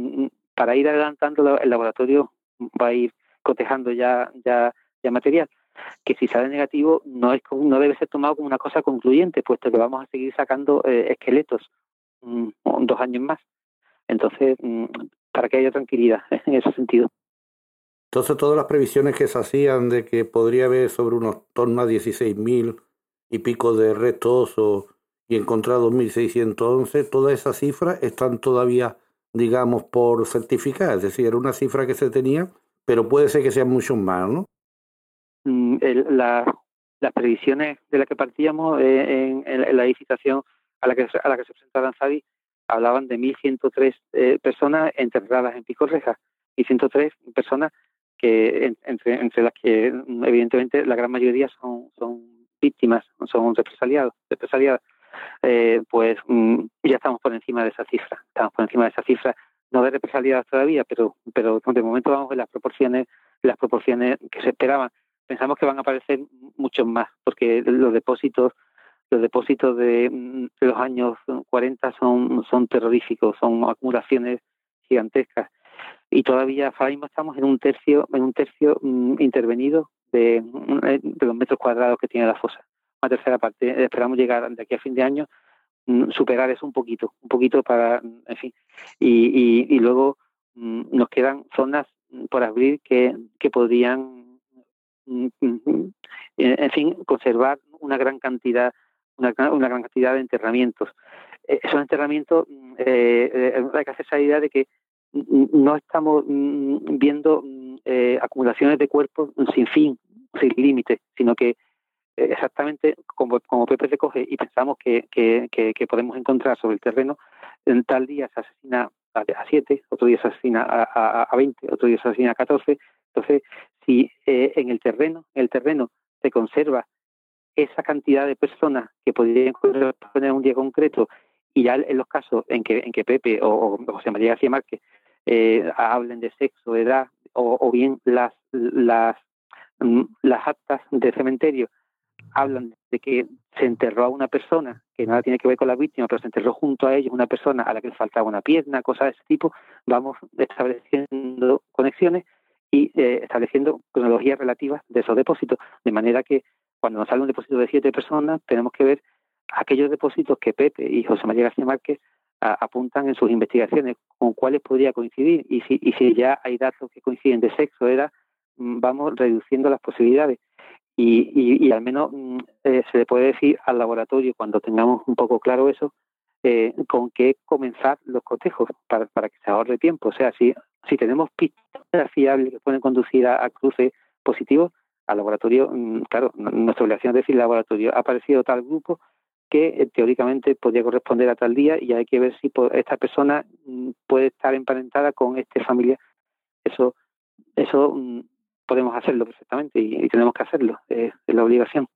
para ir adelantando la- el laboratorio va a ir cotejando ya ya ya material que si sale negativo no es no debe ser tomado como una cosa concluyente puesto que vamos a seguir sacando eh, esqueletos mm, dos años más. Entonces mm, para que haya tranquilidad en ese sentido. Entonces todas las previsiones que se hacían de que podría haber sobre unos torno a 16.000 y pico de restos o y encontrados 1.611, todas esas cifras están todavía, digamos, por certificar, es decir, era una cifra que se tenía, pero puede ser que sean muchos más, ¿no? Mm, las previsiones de las que partíamos eh, en, la licitación a la que, a la que se presentaba Danzavi hablaban de 1.103 eh, personas enterradas en Picorreja y 103 personas que entre, entre las que mm, evidentemente la gran mayoría son, son víctimas, son represaliados, represaliadas, eh, pues mm, ya estamos por encima de esa cifra, estamos por encima de esa cifra, no de represaliadas todavía, pero pero de momento vamos en las proporciones, las proporciones que se esperaban. Pensamos que van a aparecer muchos más, porque los depósitos los depósitos de, mm, los años 40 son, son terroríficos, son acumulaciones gigantescas. Y todavía ahora mismo estamos en un tercio en un tercio mm, intervenido de, de, los metros cuadrados que tiene la fosa. Una tercera parte esperamos llegar de aquí a fin de año mm, superar eso un poquito un poquito para en fin. Y, y, luego nos quedan zonas por abrir que, que podrían en fin conservar una gran cantidad una, una gran cantidad de enterramientos. Eh, esos enterramientos, mm, eh, eh, hay que hacerse la idea de que no estamos mm, viendo mm, eh, acumulaciones de cuerpos sin fin, sin límite, sino que exactamente como, como Pepe recoge y pensamos que, que, que, podemos encontrar sobre el terreno, en tal día se asesina a, 7, otro día se asesina a, a, 20, otro día se asesina a 14. Entonces, si en el terreno, en el terreno se conserva esa cantidad de personas que podrían poner un día concreto y ya en los casos en que, en que Pepe o, José María García Márquez eh, hablen de sexo, de edad o, bien las, las, mm, las actas de cementerio hablan de que se enterró a una persona que nada tiene que ver con la víctima, pero se enterró junto a ellos una persona a la que le faltaba una pierna, cosas de ese tipo, vamos estableciendo conexiones y eh, estableciendo cronologías relativas de esos depósitos, de manera que cuando nos sale un depósito de siete personas, tenemos que ver aquellos depósitos que Pepe y José María García Márquez apuntan en sus investigaciones, con cuáles podría coincidir. Y si, y si ya hay datos que coinciden de sexo, era, mm, vamos reduciendo las posibilidades. Y, y, al menos mm, eh, se le puede decir al laboratorio, cuando tengamos un poco claro eso, eh, con qué comenzar los cotejos para, para que se ahorre tiempo. O sea, si, si tenemos pistas fiables que pueden conducir a, cruces positivos, al laboratorio, mm, claro, nuestra obligación es decir, el laboratorio ha aparecido tal grupo que eh, teóricamente podría corresponder a tal día y hay que ver si esta persona mm, puede estar emparentada con esta familia. Eso, eso podemos hacerlo perfectamente y, tenemos que hacerlo, es, la obligación.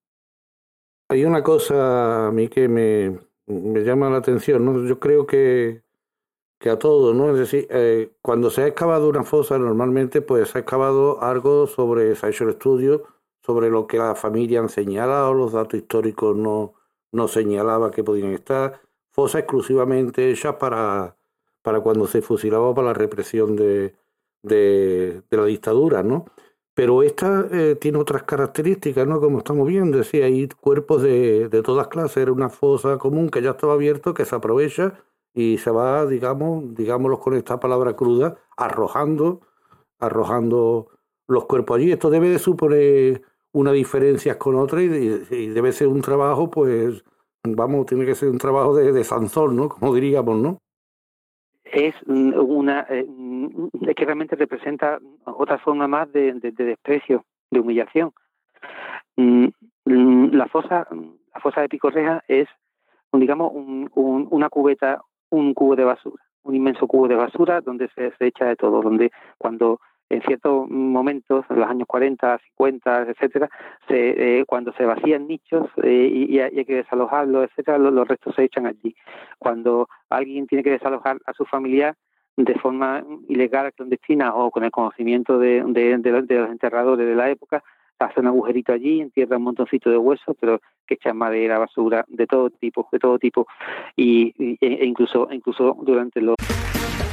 Hay una cosa a mí que me, llama la atención, ¿no? Yo creo que, que a todos, ¿no? Es decir, eh, cuando se ha excavado una fosa, normalmente pues se ha excavado algo sobre, se ha hecho el estudio sobre lo que la familia han señalado, los datos históricos no, no señalaba que podían estar, fosas exclusivamente hechas para, para cuando se fusilaba para la represión de, de, la dictadura, ¿no? Pero esta eh, tiene otras características, ¿no? Como estamos viendo, decir, hay cuerpos de, de todas clases, era una fosa común que ya estaba abierta, que se aprovecha y se va, digamos, digámoslo con esta palabra cruda, arrojando, arrojando los cuerpos allí. Esto debe de suponer una diferencia con otra y, debe ser un trabajo, pues, vamos, tiene que ser un trabajo de, de ¿no? Como diríamos, ¿no? Es una, eh, es que realmente representa otra forma más de, desprecio, de humillación. Mm, mm, la fosa, la fosa de Picorreja es, digamos, una cubeta un cubo de basura, un inmenso cubo de basura donde se, echa de todo, donde cuando en ciertos momentos, en los años 40, 50, etcétera, se, eh, cuando se vacían nichos eh, y, hay que desalojarlos, etcétera, los, restos se echan allí. Cuando alguien tiene que desalojar a su familiar de forma ilegal, clandestina o con el conocimiento de, los enterradores de la época, hace un agujerito allí, entierra un montoncito de huesos, pero que echan madera, basura, de todo tipo, de todo tipo, y, y e incluso, incluso durante los...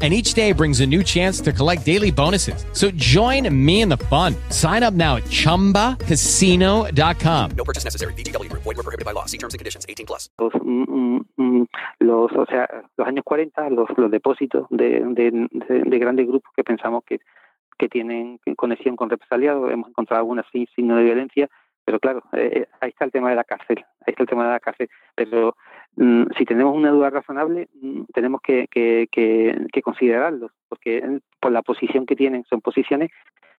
and each day brings a new chance to collect daily bonuses. So join me in the fun. Sign up now at ChumbaCasino.com. No purchase necessary. BGW. Void were prohibited by law. See terms and conditions. 18 plus. Los, mm, mm, los, o sea, los años 40, los, los depósitos de, de, de, de grandes grupos que pensamos que, que tienen conexión con represaliados, hemos encontrado algunas sin signo de violencia, pero claro, eh, ahí está el tema de la cárcel, ahí está el tema de la cárcel, pero mm, si tenemos una duda razonable, mm, tenemos que, que, que, que considerarlo, porque por la posición que tienen, son posiciones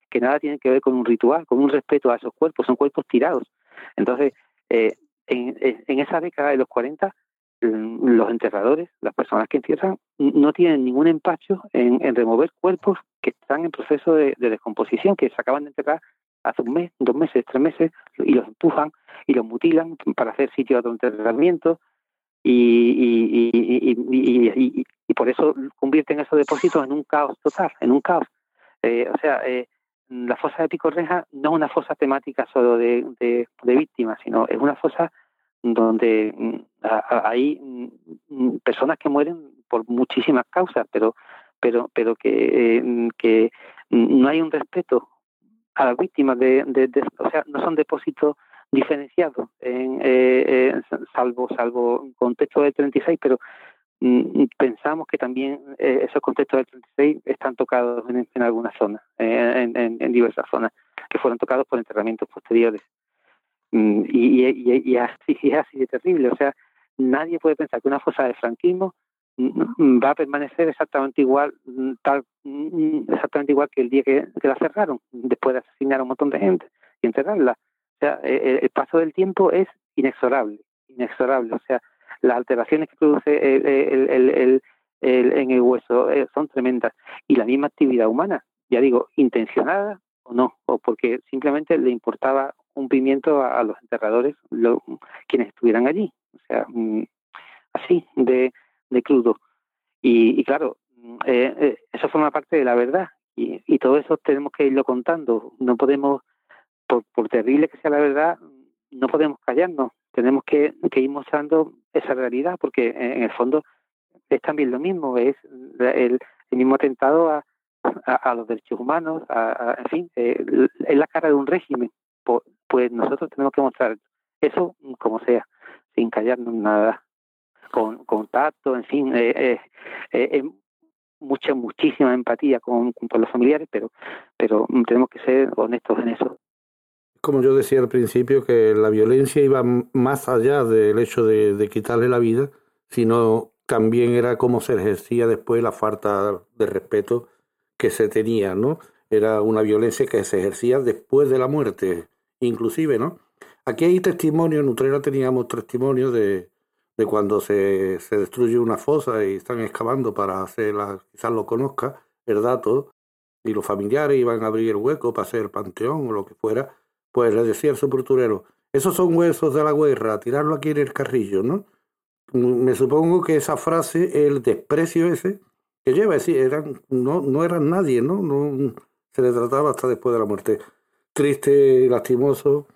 que nada tienen que ver con un ritual, con un respeto a esos cuerpos, son cuerpos tirados. Entonces, eh, en, esa década de los 40, mm, los enterradores, las personas que entierran, no tienen ningún empacho en, en remover cuerpos que están en proceso de, de, descomposición, que se acaban de enterrar hace un mes, dos meses, tres meses, y los empujan y los mutilan para hacer sitio de enterramiento y, y, y, y, por eso convierten esos depósitos en un caos total, en un caos. Eh, o sea, eh, la fosa de Pico Reja no es una fosa temática solo de, de, víctimas, sino es una fosa donde hay personas que mueren por muchísimas causas, pero pero pero que, eh, que no hay un respeto a las víctimas de, de o sea, no son depósitos diferenciados, en, eh, eh, salvo salvo contexto del 36, pero mm, pensamos que también eh, esos contextos del 36 están tocados en, algunas zonas, en, en, en, diversas zonas, que fueron tocados por enterramientos posteriores. Mm, y, y, así, y así de terrible, o sea, nadie puede pensar que una fosa de franquismo mm, va a permanecer exactamente igual tal exactamente igual que el día que, que la cerraron después de asesinar a un montón de gente y enterrarla sea, el, el paso del tiempo es inexorable, inexorable. O sea, las alteraciones que produce el, el, en el hueso eh, son tremendas. Y la misma actividad humana, ya digo, intencionada o no, o porque simplemente le importaba un pimiento a, los enterradores, lo, quienes estuvieran allí. O sea, mm, así, de, crudo. Y, y claro, eh, eh, eso forma parte de la verdad. Y, y todo eso tenemos que irlo contando. No podemos por, por, terrible que sea la verdad, no podemos callarnos. Tenemos que, ir mostrando esa realidad, porque en el fondo es también lo mismo, es el, el mismo atentado a, los derechos humanos, a, en fin, eh, es la cara de un régimen. Pues, pues nosotros tenemos que mostrar eso como sea, sin callarnos nada, con contacto, en fin, eh, eh, eh, mucha, muchísima empatía con, con los familiares, pero, pero tenemos que ser honestos en eso como yo decía al principio, que la violencia iba más allá del hecho de, quitarle la vida, sino también era cómo se ejercía después la falta de respeto que se tenía, ¿no? Era una violencia que se ejercía después de la muerte, inclusive, ¿no? Aquí hay testimonios, en Utrera teníamos testimonios de, de cuando se, se destruye una fosa y están excavando para hacerla, quizás lo conozca, el dato, y los familiares iban a abrir el hueco para hacer el panteón o lo que fuera, pues le decía el sepulturero, esos son huesos de la guerra, tirarlo aquí en el carrillo, ¿no? Me supongo que esa frase, el desprecio ese, que lleva, es decir, eran, no, no eran nadie, ¿no? no Se le trataba hasta después de la muerte. Triste, lastimoso,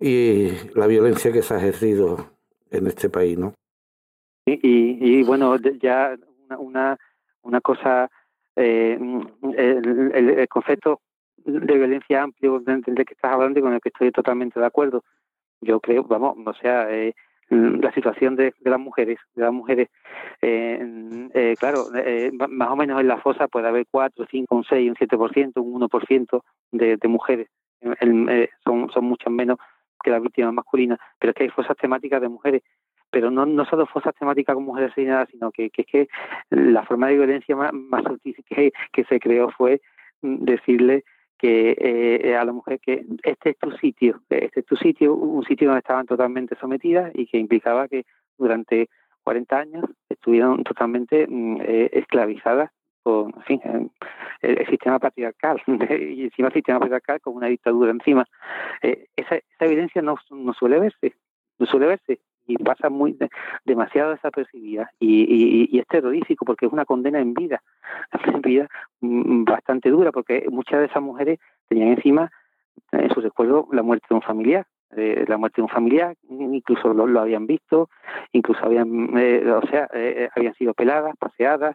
y la violencia que se ha ejercido en este país, ¿no? Y, y, y bueno, ya una, una, una cosa, eh, el, el concepto de violencia amplio del que estás hablando y con el que estoy totalmente de acuerdo. Yo creo, vamos, o sea, eh, la situación de, de, las mujeres, de las mujeres, eh, eh, claro, eh, más o menos en la fosa puede haber 4, 5, un 6, un 7%, un 1% de, de mujeres. El, eh, son, son muchas menos que las víctimas masculinas, pero es que hay fosas temáticas de mujeres pero no, no solo fosas temáticas con mujeres asesinadas, sino que, que es que la forma de violencia más, más que, que se creó fue decirle que eh, a la mujer que este es tu sitio, este es tu sitio, un sitio donde estaban totalmente sometidas y que implicaba que durante 40 años estuvieron totalmente mm, eh, esclavizadas con en fin, el, sistema patriarcal y encima el sistema patriarcal con una dictadura encima. Eh, esa, esa evidencia no, no suele verse, no suele verse y pasa muy demasiado desapercibida y, y, es terrorífico porque es una condena en vida, en vida mm, bastante dura porque muchas de esas mujeres tenían encima en su recuerdo la muerte de un familiar eh, la muerte de un familiar, incluso lo, lo habían visto, incluso habían, eh, o sea, eh, habían sido peladas, paseadas,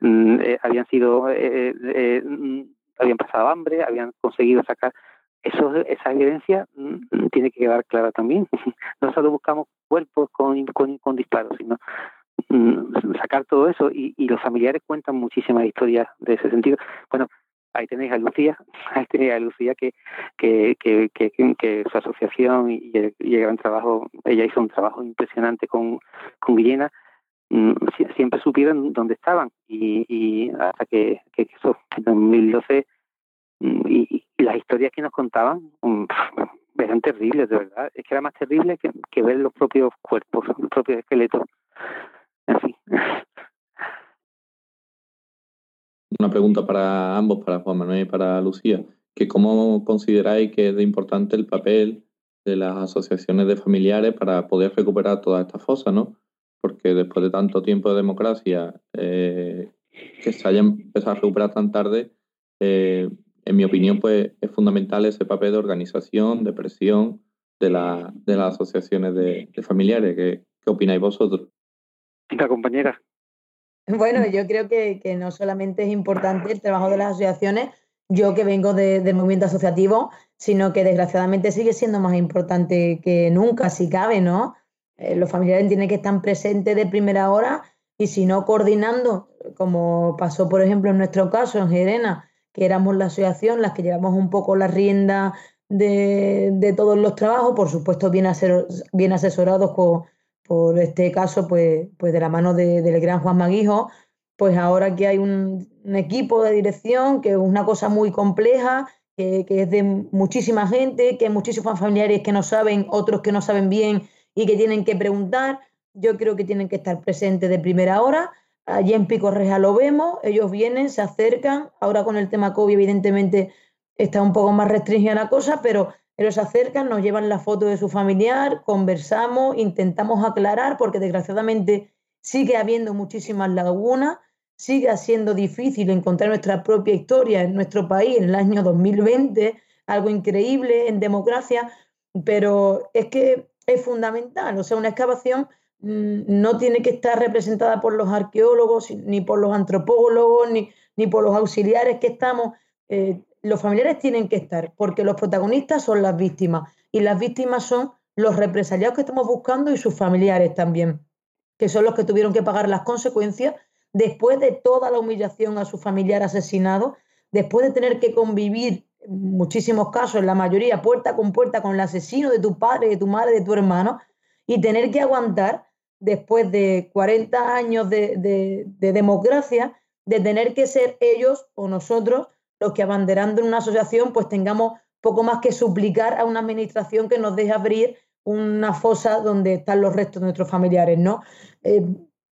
mm, habían sido, mm, habían pasado hambre, habían conseguido sacar. Eso, esa evidencia mm, tiene que quedar clara también. no solo buscamos cuerpos con, disparos, sino sacar todo eso y, y, los familiares cuentan muchísimas historias de ese sentido. Bueno, ahí tenéis a Lucía, ahí tenéis a Lucía que, su asociación y el, gran trabajo, ella hizo un trabajo impresionante con, con Guillena, mm, siempre supieron dónde estaban y, y hasta que, que eso, en 2012, mm, y, y, las historias que nos contaban mm, eran terribles, de verdad, es que era más terrible que, ver los propios cuerpos, los propios esqueletos. Una pregunta para ambos, para Juan Manuel y para Lucía, que cómo consideráis que es importante el papel de las asociaciones de familiares para poder recuperar toda esta fosa, ¿no? Porque después de tanto tiempo de democracia, eh, que se haya empezado a recuperar tan tarde, eh, en mi opinión, pues es fundamental ese papel de organización, de presión de, la, de las asociaciones de, familiares. ¿Qué, ¿Qué opináis vosotros? La compañera. Bueno, yo creo que, que, no solamente es importante el trabajo de las asociaciones, yo que vengo de, del movimiento asociativo, sino que desgraciadamente sigue siendo más importante que nunca, si cabe, ¿no? Eh, los familiares tienen que estar presentes de primera hora y si no coordinando, como pasó por ejemplo en nuestro caso en Gerena, que éramos la asociación las que llevamos un poco la rienda de, de todos los trabajos, por supuesto bien, asesorados con, por este caso, pues, pues de la mano de, del gran Juan Maguijo, pues ahora que hay un, equipo de dirección, que es una cosa muy compleja, que, es de muchísima gente, que hay muchísimos familiares que no saben, otros que no saben bien y que tienen que preguntar, yo creo que tienen que estar presentes de primera hora. Allí en Pico Reja lo vemos, ellos vienen, se acercan, ahora con el tema COVID evidentemente está un poco más restringida la cosa, pero ellos se acercan, nos llevan la foto de su familiar, conversamos, intentamos aclarar, porque desgraciadamente sigue habiendo muchísimas lagunas, sigue siendo difícil encontrar nuestra propia historia en nuestro país en el año 2020, algo increíble en democracia, pero es que es fundamental, o sea, una excavación no tiene que estar representada por los arqueólogos, ni por los antropólogos, ni, ni por los auxiliares que estamos. Eh, los familiares tienen que estar, porque los protagonistas son las víctimas y las víctimas son los represaliados que estamos buscando y sus familiares también, que son los que tuvieron que pagar las consecuencias después de toda la humillación a su familiar asesinado, después de tener que convivir, en muchísimos casos, la mayoría, puerta con puerta con el asesino de tu padre, de tu madre, de tu hermano, y tener que aguantar, después de 40 años de, de democracia, de tener que ser ellos o nosotros los que abanderando una asociación pues tengamos poco más que suplicar a una administración que nos deje abrir una fosa donde están los restos de nuestros familiares, ¿no? Eh,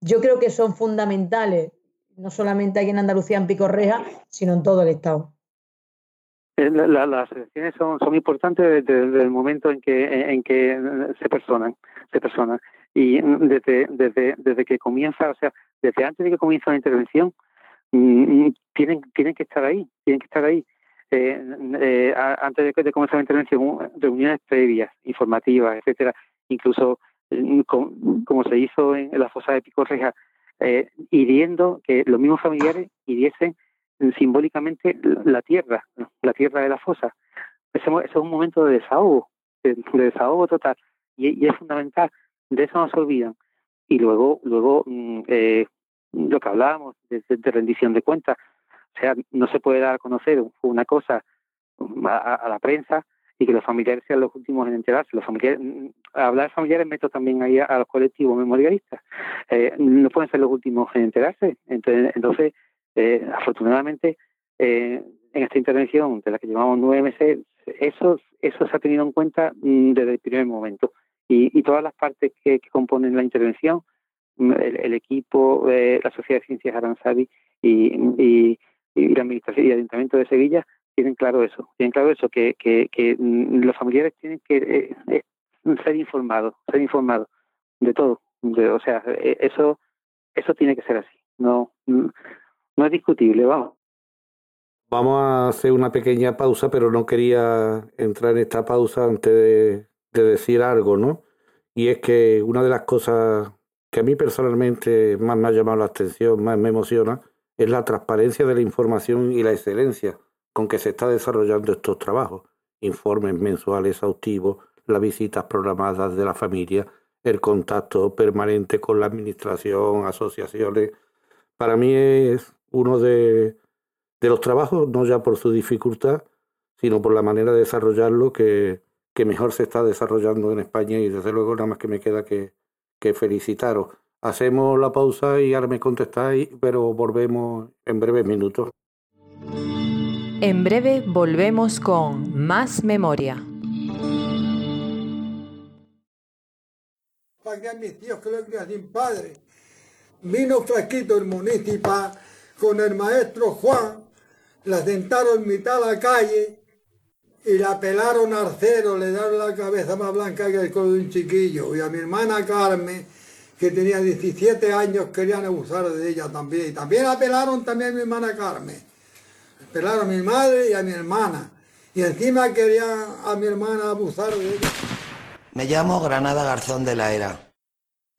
yo creo que son fundamentales, no solamente aquí en Andalucía, en Picorreja, sino en todo el Estado. Eh, las asociaciones son, son importantes desde, el momento en que, en que se personan, se personan. Y desde, desde, desde que comienza, o sea, desde antes de que comienza la intervención, Mm, mm, tienen, tienen que estar ahí, tienen que estar ahí. Eh, eh, antes de, de, comenzar la intervención, reuniones previas, informativas, etcétera, incluso mm, como se hizo en, la fosa de Pico Reja, eh, hiriendo que los mismos familiares hiriesen simbólicamente la tierra, la tierra de la fosa. Ese, es un momento de desahogo, de, desahogo total, y, es fundamental. De eso no se olvidan. Y luego, luego eh, lo que hablábamos de, rendición de cuentas. O sea, no se puede dar a conocer una cosa a, la prensa y que los familiares sean los últimos en enterarse. Los familiares, mm, hablar familiares meto también ahí a, los colectivos memorialistas. Eh, no pueden ser los últimos en enterarse. Entonces, entonces eh, afortunadamente, eh, en esta intervención de la que llevamos nueve meses, eso, eso se ha tenido en cuenta mm, desde el primer momento. Y, y todas las partes que, componen la intervención el, equipo, eh, la Sociedad de Ciencias Aranzabi y, y, la Administración y el Ayuntamiento de Sevilla tienen claro eso, tienen claro eso, que, que, que mm, los familiares tienen que eh, eh, ser informados, ser informados de todo. o sea, eso, eso tiene que ser así. No, mm, no es discutible, vamos. Vamos a hacer una pequeña pausa, pero no quería entrar en esta pausa antes de, de decir algo, ¿no? Y es que una de las cosas que a mí personalmente más me ha llamado la atención, más me emociona, es la transparencia de la información y la excelencia con que se está desarrollando estos trabajos. Informes mensuales exhaustivos, las visitas programadas de la familia, el contacto permanente con la administración, asociaciones. Para mí es uno de, de los trabajos, no ya por su dificultad, sino por la manera de desarrollarlo que, que mejor se está desarrollando en España y desde luego nada más que me queda que, que felicitaros. Hacemos la pausa y ahora me contestáis, pero volvemos en breves minutos. En breve volvemos con más memoria. Pagué a mis tíos que lo sin padre. Vino flaquito el municipal con el maestro Juan, la sentaron en mitad de la calle y la pelaron al cero, le dieron la cabeza más blanca que el color de un chiquillo. Y a mi hermana Carmen, que tenía 17 años, querían abusar de ella también. Y también la pelaron también a mi hermana Carmen. Pelaron a mi madre y a mi hermana. Y encima querían a mi hermana abusar de ella. Me llamo Granada Garzón de la Era.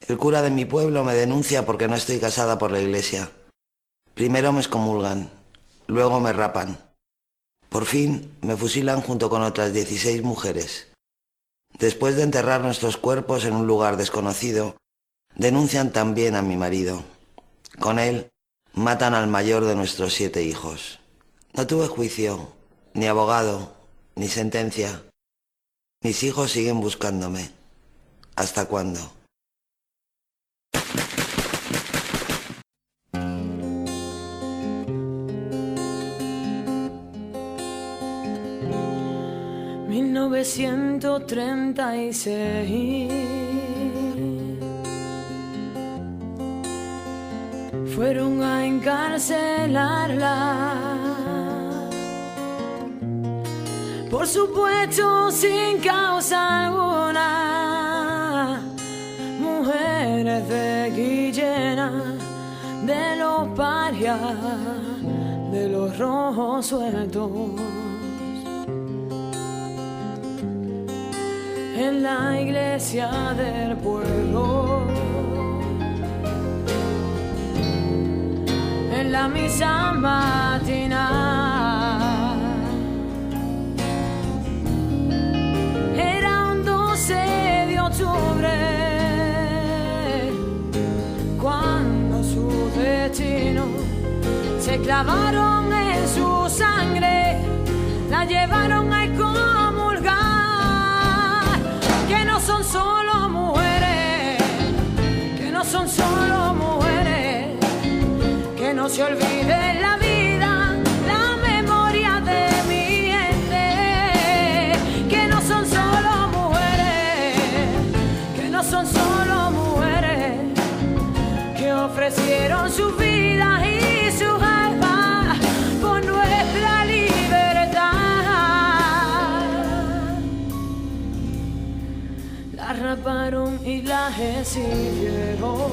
El cura de mi pueblo me denuncia porque no estoy casada por la iglesia. Primero me excomulgan, luego me rapan. Por fin me fusilan junto con otras 16 mujeres. Después de enterrar nuestros cuerpos en un lugar desconocido, denuncian también a mi marido. Con él matan al mayor de nuestros siete hijos. No tuve juicio, ni abogado, ni sentencia. Mis hijos siguen buscándome. ¿Hasta cuándo? 1936 fueron a encarcelarla. Por supuesto, sin causa alguna, mujeres de Guillena, de los parias, de los rojos sueltos. En la iglesia del pueblo. En la misa matinal. Era un 12 de octubre cuando su destino se clavaron en su sangre, la llevaron a son solo mujeres, que no se olvide la vida, y la recibieron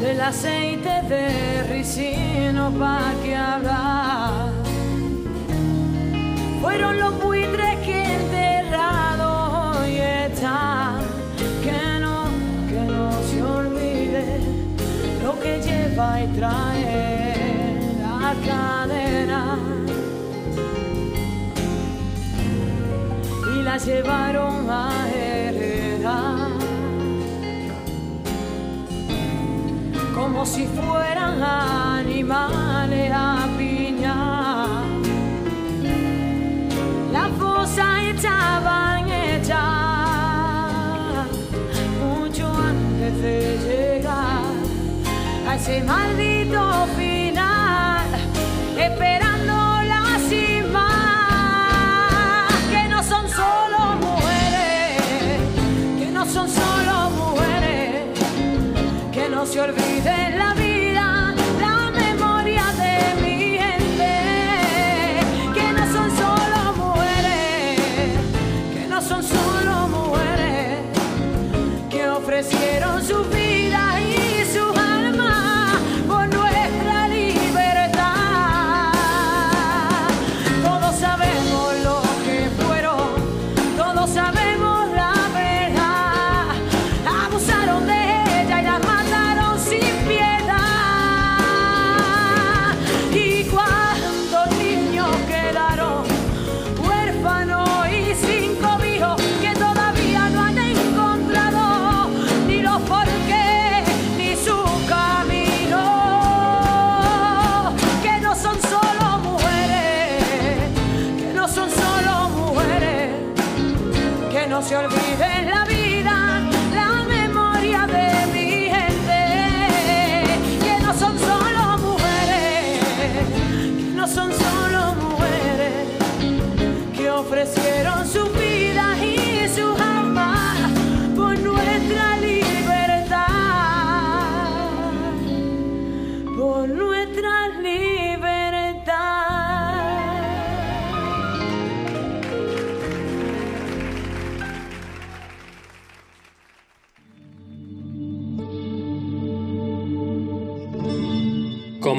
del aceite de ricino pa' que hablar fueron los buitres que enterrados y están. Que no, que no se olvide lo que lleva y trae la llevaron a heredar. Como si fueran animales a piñar. Las fosas estaban hechas mucho antes de llegar a ese maldito final. Espera no se olviden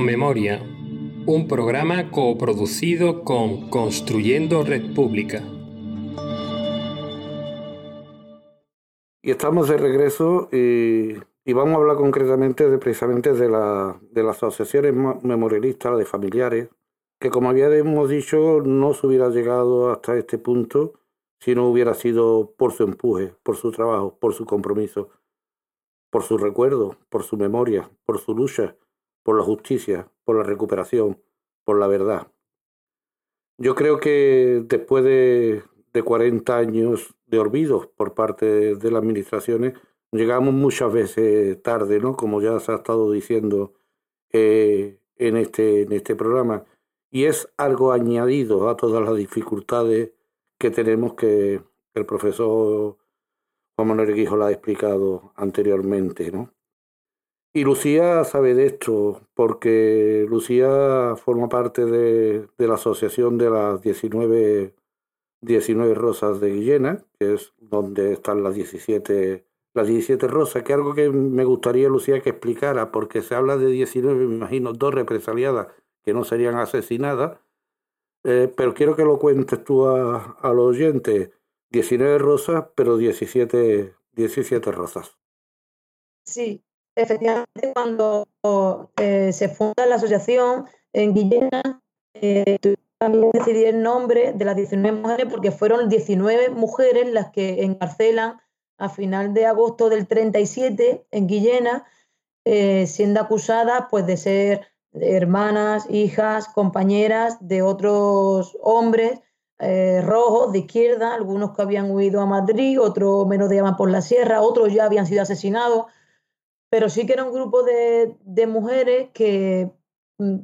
Memoria, un programa coproducido con Construyendo Red Pública. Y estamos de regreso y, y vamos a hablar concretamente de, precisamente de, de las asociaciones memorialistas, de familiares, que como habíamos dicho no se hubiera llegado hasta este punto si no hubiera sido por su empuje, por su trabajo, por su compromiso, por su recuerdo, por su memoria, por su lucha, por la justicia, por la recuperación, por la verdad. Yo creo que después de, de 40 años de olvido por parte de, las administraciones, llegamos muchas veces tarde, ¿no? Como ya se ha estado diciendo eh, en, este, en este programa. Y es algo añadido a todas las dificultades que tenemos que el profesor Juan Manuel Guijo ha explicado anteriormente, ¿no? Y Lucía sabe de esto, porque Lucía forma parte de, la asociación de las 19, 19 rosas de Guillena, que es donde están las 17, las 17 rosas, que algo que me gustaría, Lucía, que explicara, porque se habla de 19, me imagino, dos represaliadas que no serían asesinadas, eh, pero quiero que lo cuentes tú a, a los oyentes. 19 rosas, pero 17, 17 rosas. Sí, efectivamente, cuando eh, se funda la asociación en Guillena, eh, también que decidir el nombre de las 19 mujeres porque fueron 19 mujeres las que encarcelan a final de agosto del 37 en Guillena, eh, siendo acusadas pues, de ser hermanas, hijas, compañeras de otros hombres eh, rojos de izquierda, algunos que habían huido a Madrid, otros menos de por la sierra, otros ya habían sido asesinados pero sí que era un grupo de, de mujeres que, mm,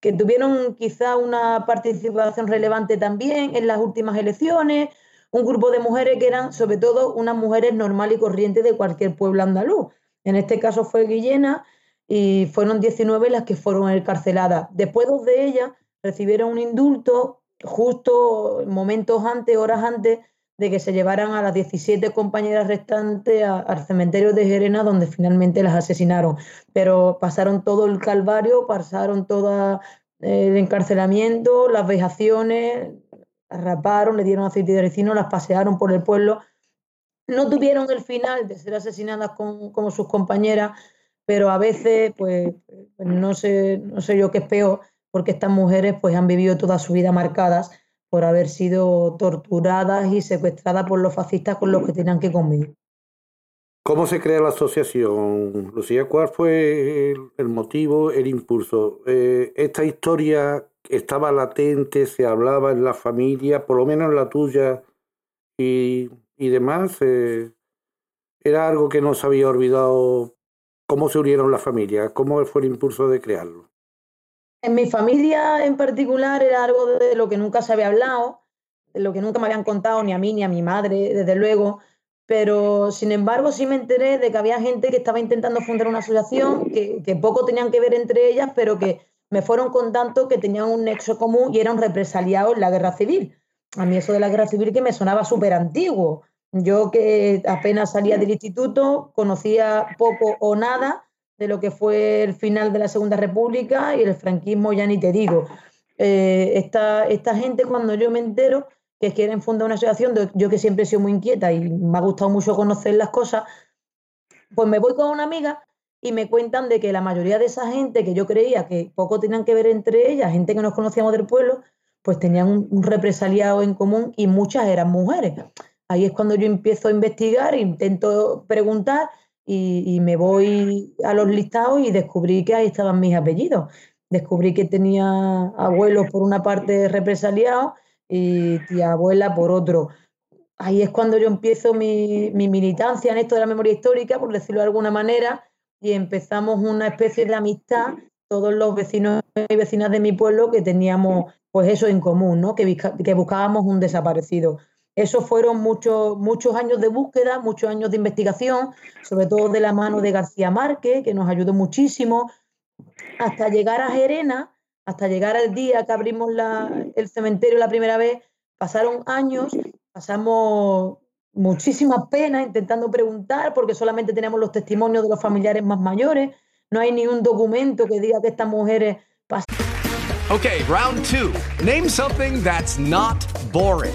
que tuvieron quizá una participación relevante también en las últimas elecciones, un grupo de mujeres que eran sobre todo unas mujeres normal y corrientes de cualquier pueblo andaluz. En este caso fue Guillena y fueron 19 las que fueron encarceladas. Después dos de ellas recibieron un indulto justo momentos antes, horas antes de que se llevaran a las 17 compañeras restantes al cementerio de Gerena, donde finalmente las asesinaron. Pero pasaron todo el calvario, pasaron todo el encarcelamiento, las vejaciones, las raparon, le dieron aceite de ricino, las pasearon por el pueblo. No tuvieron el final de ser asesinadas como sus compañeras, pero a veces, pues, pues no sé, no sé yo qué es peor, porque estas mujeres pues han vivido toda su vida marcadas por haber sido torturadas y secuestradas por los fascistas con los que tenían que convivir. ¿Cómo se crea la asociación, Lucía? ¿Cuál fue el, motivo, el impulso? Eh, ¿Esta historia estaba latente, se hablaba en la familia, por lo menos en la tuya y, y demás? eh, ¿Era algo que no se había olvidado? ¿Cómo se unieron las familias? ¿Cómo fue el impulso de crearlo? En mi familia en particular era algo de lo que nunca se había hablado, de lo que nunca me habían contado ni a mí ni a mi madre, desde luego, pero sin embargo sí me enteré de que había gente que estaba intentando fundar una asociación, que, poco tenían que ver entre ellas, pero que me fueron contando que tenían un nexo común y eran represaliados en la guerra civil. A mí eso de la guerra civil que me sonaba súper antiguo. Yo que apenas salía del instituto, conocía poco o nada de lo que fue el final de la Segunda República y el franquismo, ya ni te digo. Eh, esta, esta gente, cuando yo me entero que quieren fundar una asociación, yo que siempre he sido muy inquieta y me ha gustado mucho conocer las cosas, pues me voy con una amiga y me cuentan de que la mayoría de esa gente que yo creía que poco tenían que ver entre ellas, gente que nos conocíamos del pueblo, pues tenían un, represaliado en común y muchas eran mujeres. Ahí es cuando yo empiezo a investigar, intento preguntar y, me voy a los listados y descubrí que ahí estaban mis apellidos. Descubrí que tenía abuelos por una parte represaliados y tía abuela por otro. Ahí es cuando yo empiezo mi, mi militancia en esto de la memoria histórica, por decirlo de alguna manera, y empezamos una especie de amistad, todos los vecinos y vecinas de mi pueblo que teníamos pues eso en común, ¿no? que buscábamos un desaparecido. Esos fueron muchos, muchos años de búsqueda, muchos años de investigación, sobre todo de la mano de García Márquez, que nos ayudó muchísimo, hasta llegar a Gerena, hasta llegar al día que abrimos el cementerio la primera vez, pasaron años, pasamos muchísimas penas intentando preguntar porque solamente tenemos los testimonios de los familiares más mayores. No hay ni un documento que diga que estas mujeres pasaron. Okay, round two. Name something that's not boring.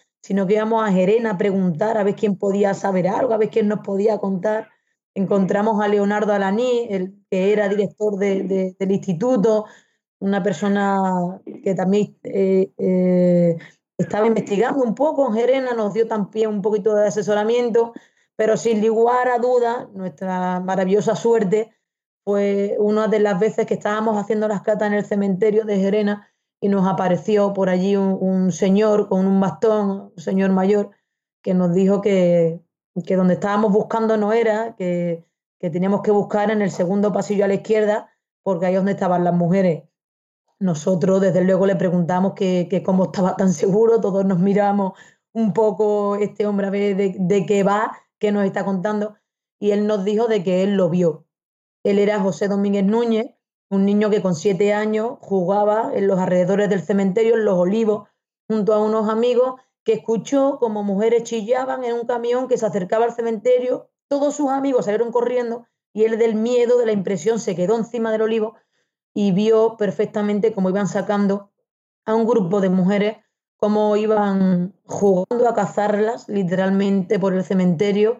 Sino que íbamos a Gerena a preguntar a ver quién podía saber algo, a ver quién nos podía contar. Encontramos a Leonardo Alaní, el que era director de, del instituto, una persona que también eh, eh, estaba investigando un poco en Gerena, nos dio también un poquito de asesoramiento, pero sin lugar a duda, nuestra maravillosa suerte fue una de las veces que estábamos haciendo las catas en el cementerio de Gerena y nos apareció por allí un, señor con un bastón, un señor mayor, que nos dijo que, que donde estábamos buscando no era, que, que, teníamos que buscar en el segundo pasillo a la izquierda, porque ahí es donde estaban las mujeres. Nosotros, desde luego, le preguntamos que, que cómo estaba tan seguro, todos nos miramos un poco este hombre a ver de, de qué va, qué nos está contando, y él nos dijo de que él lo vio. Él era José Domínguez Núñez, un niño que con siete años jugaba en los alrededores del cementerio, en los olivos, junto a unos amigos, que escuchó como mujeres chillaban en un camión que se acercaba al cementerio. Todos sus amigos salieron corriendo y él del miedo, de la impresión, se quedó encima del olivo y vio perfectamente cómo iban sacando a un grupo de mujeres, cómo iban jugando a cazarlas literalmente por el cementerio,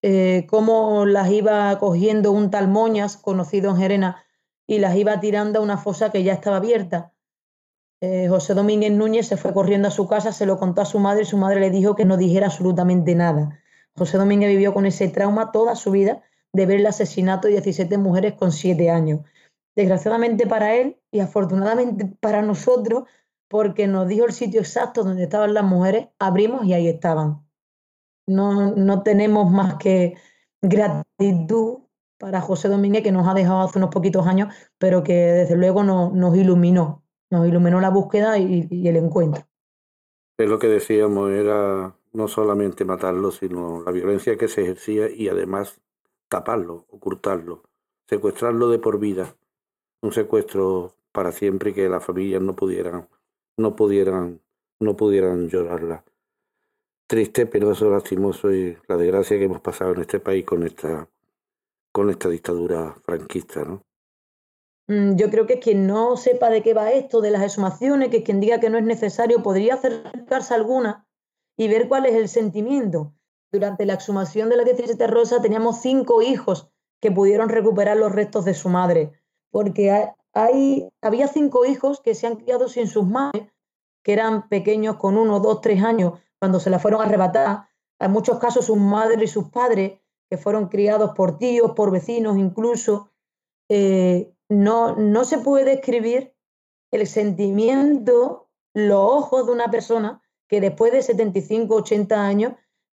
eh, cómo las iba cogiendo un tal Moñas, conocido en Gerena y las iba tirando a una fosa que ya estaba abierta. Eh, José Domínguez Núñez se fue corriendo a su casa, se lo contó a su madre y su madre le dijo que no dijera absolutamente nada. José Domínguez vivió con ese trauma toda su vida de ver el asesinato de 17 mujeres con 7 años. Desgraciadamente para él y afortunadamente para nosotros, porque nos dijo el sitio exacto donde estaban las mujeres, abrimos y ahí estaban. No, no tenemos más que gratitud para José Domínguez, que nos ha dejado hace unos poquitos años, pero que desde luego nos iluminó, nos iluminó la búsqueda y, el encuentro. Es lo que decíamos, era no solamente matarlo, sino la violencia que se ejercía y además taparlo, ocultarlo, secuestrarlo de por vida, un secuestro para siempre que las familias no pudieran, no pudieran, no pudieran llorarla. triste, penoso, lastimoso y la desgracia que hemos pasado en este país con esta, con esta dictadura franquista, ¿no? Mm, yo creo que quien no sepa de qué va esto, de las exhumaciones, que quien diga que no es necesario, podría acercarse alguna y ver cuál es el sentimiento. Durante la exhumación de la 17 Rosa teníamos cinco hijos que pudieron recuperar los restos de su madre, porque hay, había cinco hijos que se han criado sin sus madres, que eran pequeños con uno, dos, tres años, cuando se la fueron a arrebatar. En muchos casos sus madres y sus padres, que fueron criados por tíos, por vecinos incluso. Eh, no, no se puede describir el sentimiento, los ojos de una persona que después de 75, 80 años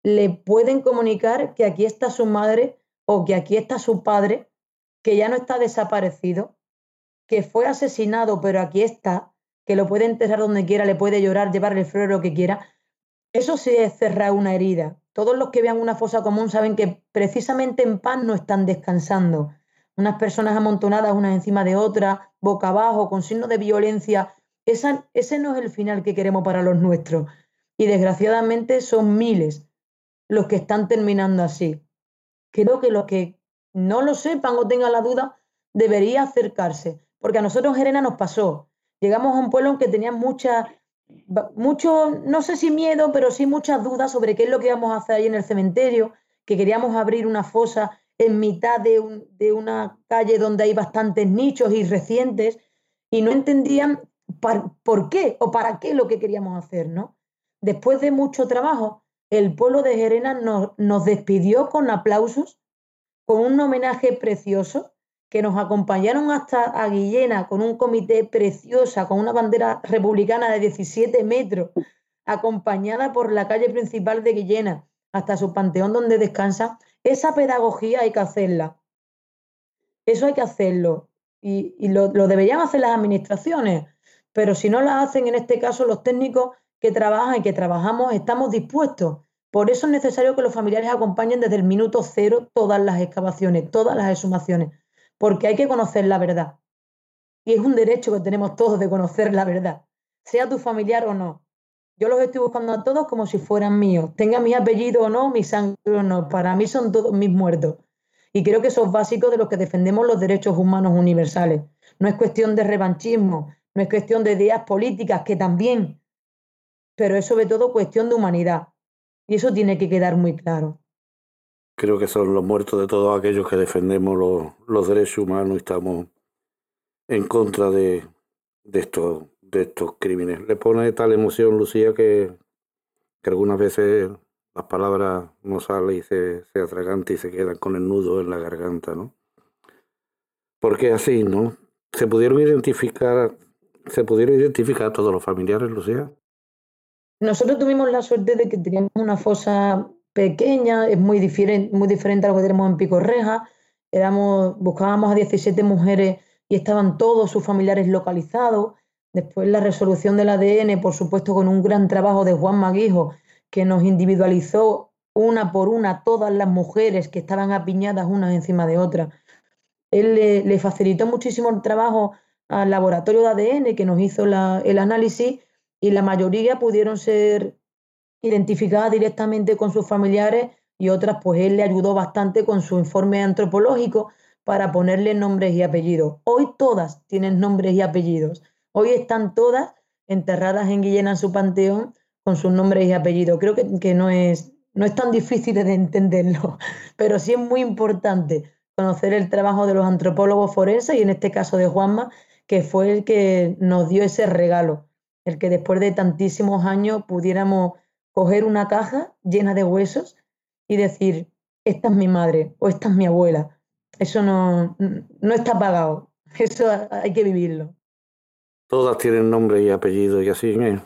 le pueden comunicar que aquí está su madre o que aquí está su padre, que ya no está desaparecido, que fue asesinado, pero aquí está, que lo puede enterrar donde quiera, le puede llorar, llevarle flores, lo que quiera. Eso sí es cerrar una herida. Todos los que vean una fosa común saben que precisamente en paz no están descansando. Unas personas amontonadas unas encima de otras, boca abajo, con signos de violencia. ese no es el final que queremos para los nuestros. Y desgraciadamente son miles los que están terminando así. Creo que los que no lo sepan o tengan la duda debería acercarse, porque a nosotros en Gerena nos pasó. Llegamos a un pueblo en que tenía mucha, mucho, no sé si miedo, pero sí muchas dudas sobre qué es lo que íbamos a hacer ahí en el cementerio, que queríamos abrir una fosa en mitad de, de una calle donde hay bastantes nichos y recientes y no entendían por qué o para qué lo que queríamos hacer, ¿no? Después de mucho trabajo, el pueblo de Gerena nos, nos despidió con aplausos, con un homenaje precioso, que nos acompañaron hasta a Guillena con un comité preciosa, con una bandera republicana de 17 metros, acompañada por la calle principal de Guillena hasta su panteón donde descansa, esa pedagogía hay que hacerla. Eso hay que hacerlo. Y, y lo, lo, deberían hacer las administraciones. Pero si no la hacen, en este caso, los técnicos que trabajan y que trabajamos, estamos dispuestos. Por eso es necesario que los familiares acompañen desde el minuto cero todas las excavaciones, todas las exhumaciones porque hay que conocer la verdad. Y es un derecho que tenemos todos de conocer la verdad, sea tu familiar o no. Yo los estoy buscando a todos como si fueran míos, tenga mi apellido o no, mi sangre o no, para mí son todos mis muertos. Y creo que eso es básico de los que defendemos los derechos humanos universales. No es cuestión de revanchismo, no es cuestión de ideas políticas, que también, pero es sobre todo cuestión de humanidad. Y eso tiene que quedar muy claro creo que son los muertos de todos aquellos que defendemos los, derechos humanos y estamos en contra de, estos, crímenes. Le pone tal emoción, Lucía, que, que algunas veces las palabras no salen y se, se atragantan y se quedan con el nudo en la garganta, ¿no? Porque así, ¿no? Se pudieron identificar, se pudieron identificar a todos los familiares, Lucía. Nosotros tuvimos la suerte de que teníamos una fosa pequeña, es muy diferente, muy diferente a lo que tenemos en Picorreja. Éramos, buscábamos a 17 mujeres y estaban todos sus familiares localizados. Después la resolución del ADN, por supuesto, con un gran trabajo de Juan Maguijo, que nos individualizó una por una todas las mujeres que estaban apiñadas unas encima de otras. Él le, facilitó muchísimo el trabajo al laboratorio de ADN que nos hizo el análisis y la mayoría pudieron ser identificada directamente con sus familiares y otras pues él le ayudó bastante con su informe antropológico para ponerle nombres y apellidos. Hoy todas tienen nombres y apellidos. Hoy están todas enterradas en Guillena en su panteón con sus nombres y apellidos. Creo que, que no, es, no es tan difícil de entenderlo, pero sí es muy importante conocer el trabajo de los antropólogos forenses y en este caso de Juanma, que fue el que nos dio ese regalo, el que después de tantísimos años pudiéramos coger una caja llena de huesos y decir, esta es mi madre o esta es mi abuela. Eso no, no está pagado. Eso hay que vivirlo. Todas tienen nombre y apellido y así es.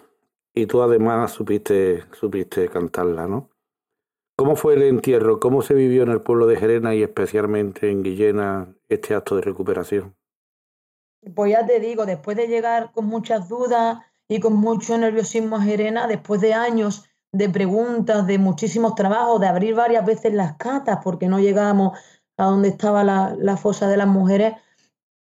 Y tú además supiste, supiste cantarla, ¿no? ¿Cómo fue el entierro? ¿Cómo se vivió en el pueblo de Gerena y especialmente en Guillena este acto de recuperación? Pues ya te digo, después de llegar con muchas dudas y con mucho nerviosismo a Gerena, después de años de preguntas, de muchísimos trabajos, de abrir varias veces las catas porque no llegábamos a donde estaba la, fosa de las mujeres,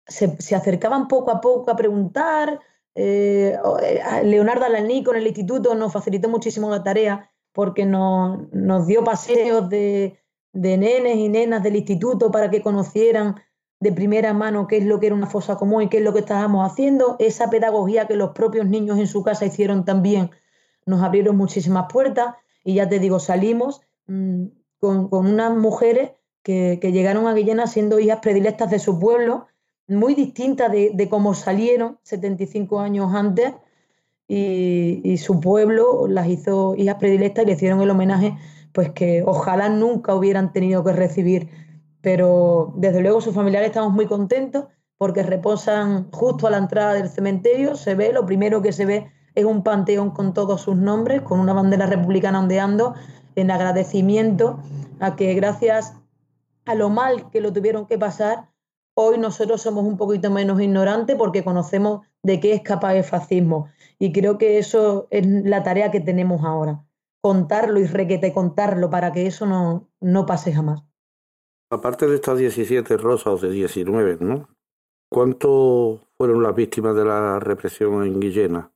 se, acercaban poco a poco a preguntar. Eh, eh Leonardo Alaní con el instituto nos facilitó muchísimo la tarea porque nos, nos dio paseos de, de nenes y nenas del instituto para que conocieran de primera mano qué es lo que era una fosa común y qué es lo que estábamos haciendo. Esa pedagogía que los propios niños en su casa hicieron también nos abrieron muchísimas puertas y ya te digo, salimos mm, con, unas mujeres que, llegaron a Guillena siendo hijas predilectas de su pueblo, muy distintas de, cómo salieron 75 años antes y, y, su pueblo las hizo hijas predilectas y le hicieron el homenaje pues que ojalá nunca hubieran tenido que recibir. Pero desde luego sus familiares estamos muy contentos porque reposan justo a la entrada del cementerio, se ve, lo primero que se ve es un panteón con todos sus nombres, con una bandera republicana ondeando, en agradecimiento a que gracias a lo mal que lo tuvieron que pasar, hoy nosotros somos un poquito menos ignorantes porque conocemos de qué es capaz el fascismo. Y creo que eso es la tarea que tenemos ahora, contarlo y requete contarlo para que eso no, no pase jamás. Aparte de estas 17 rosas de 19, ¿no? ¿Cuánto fueron las víctimas de la represión en Guillena?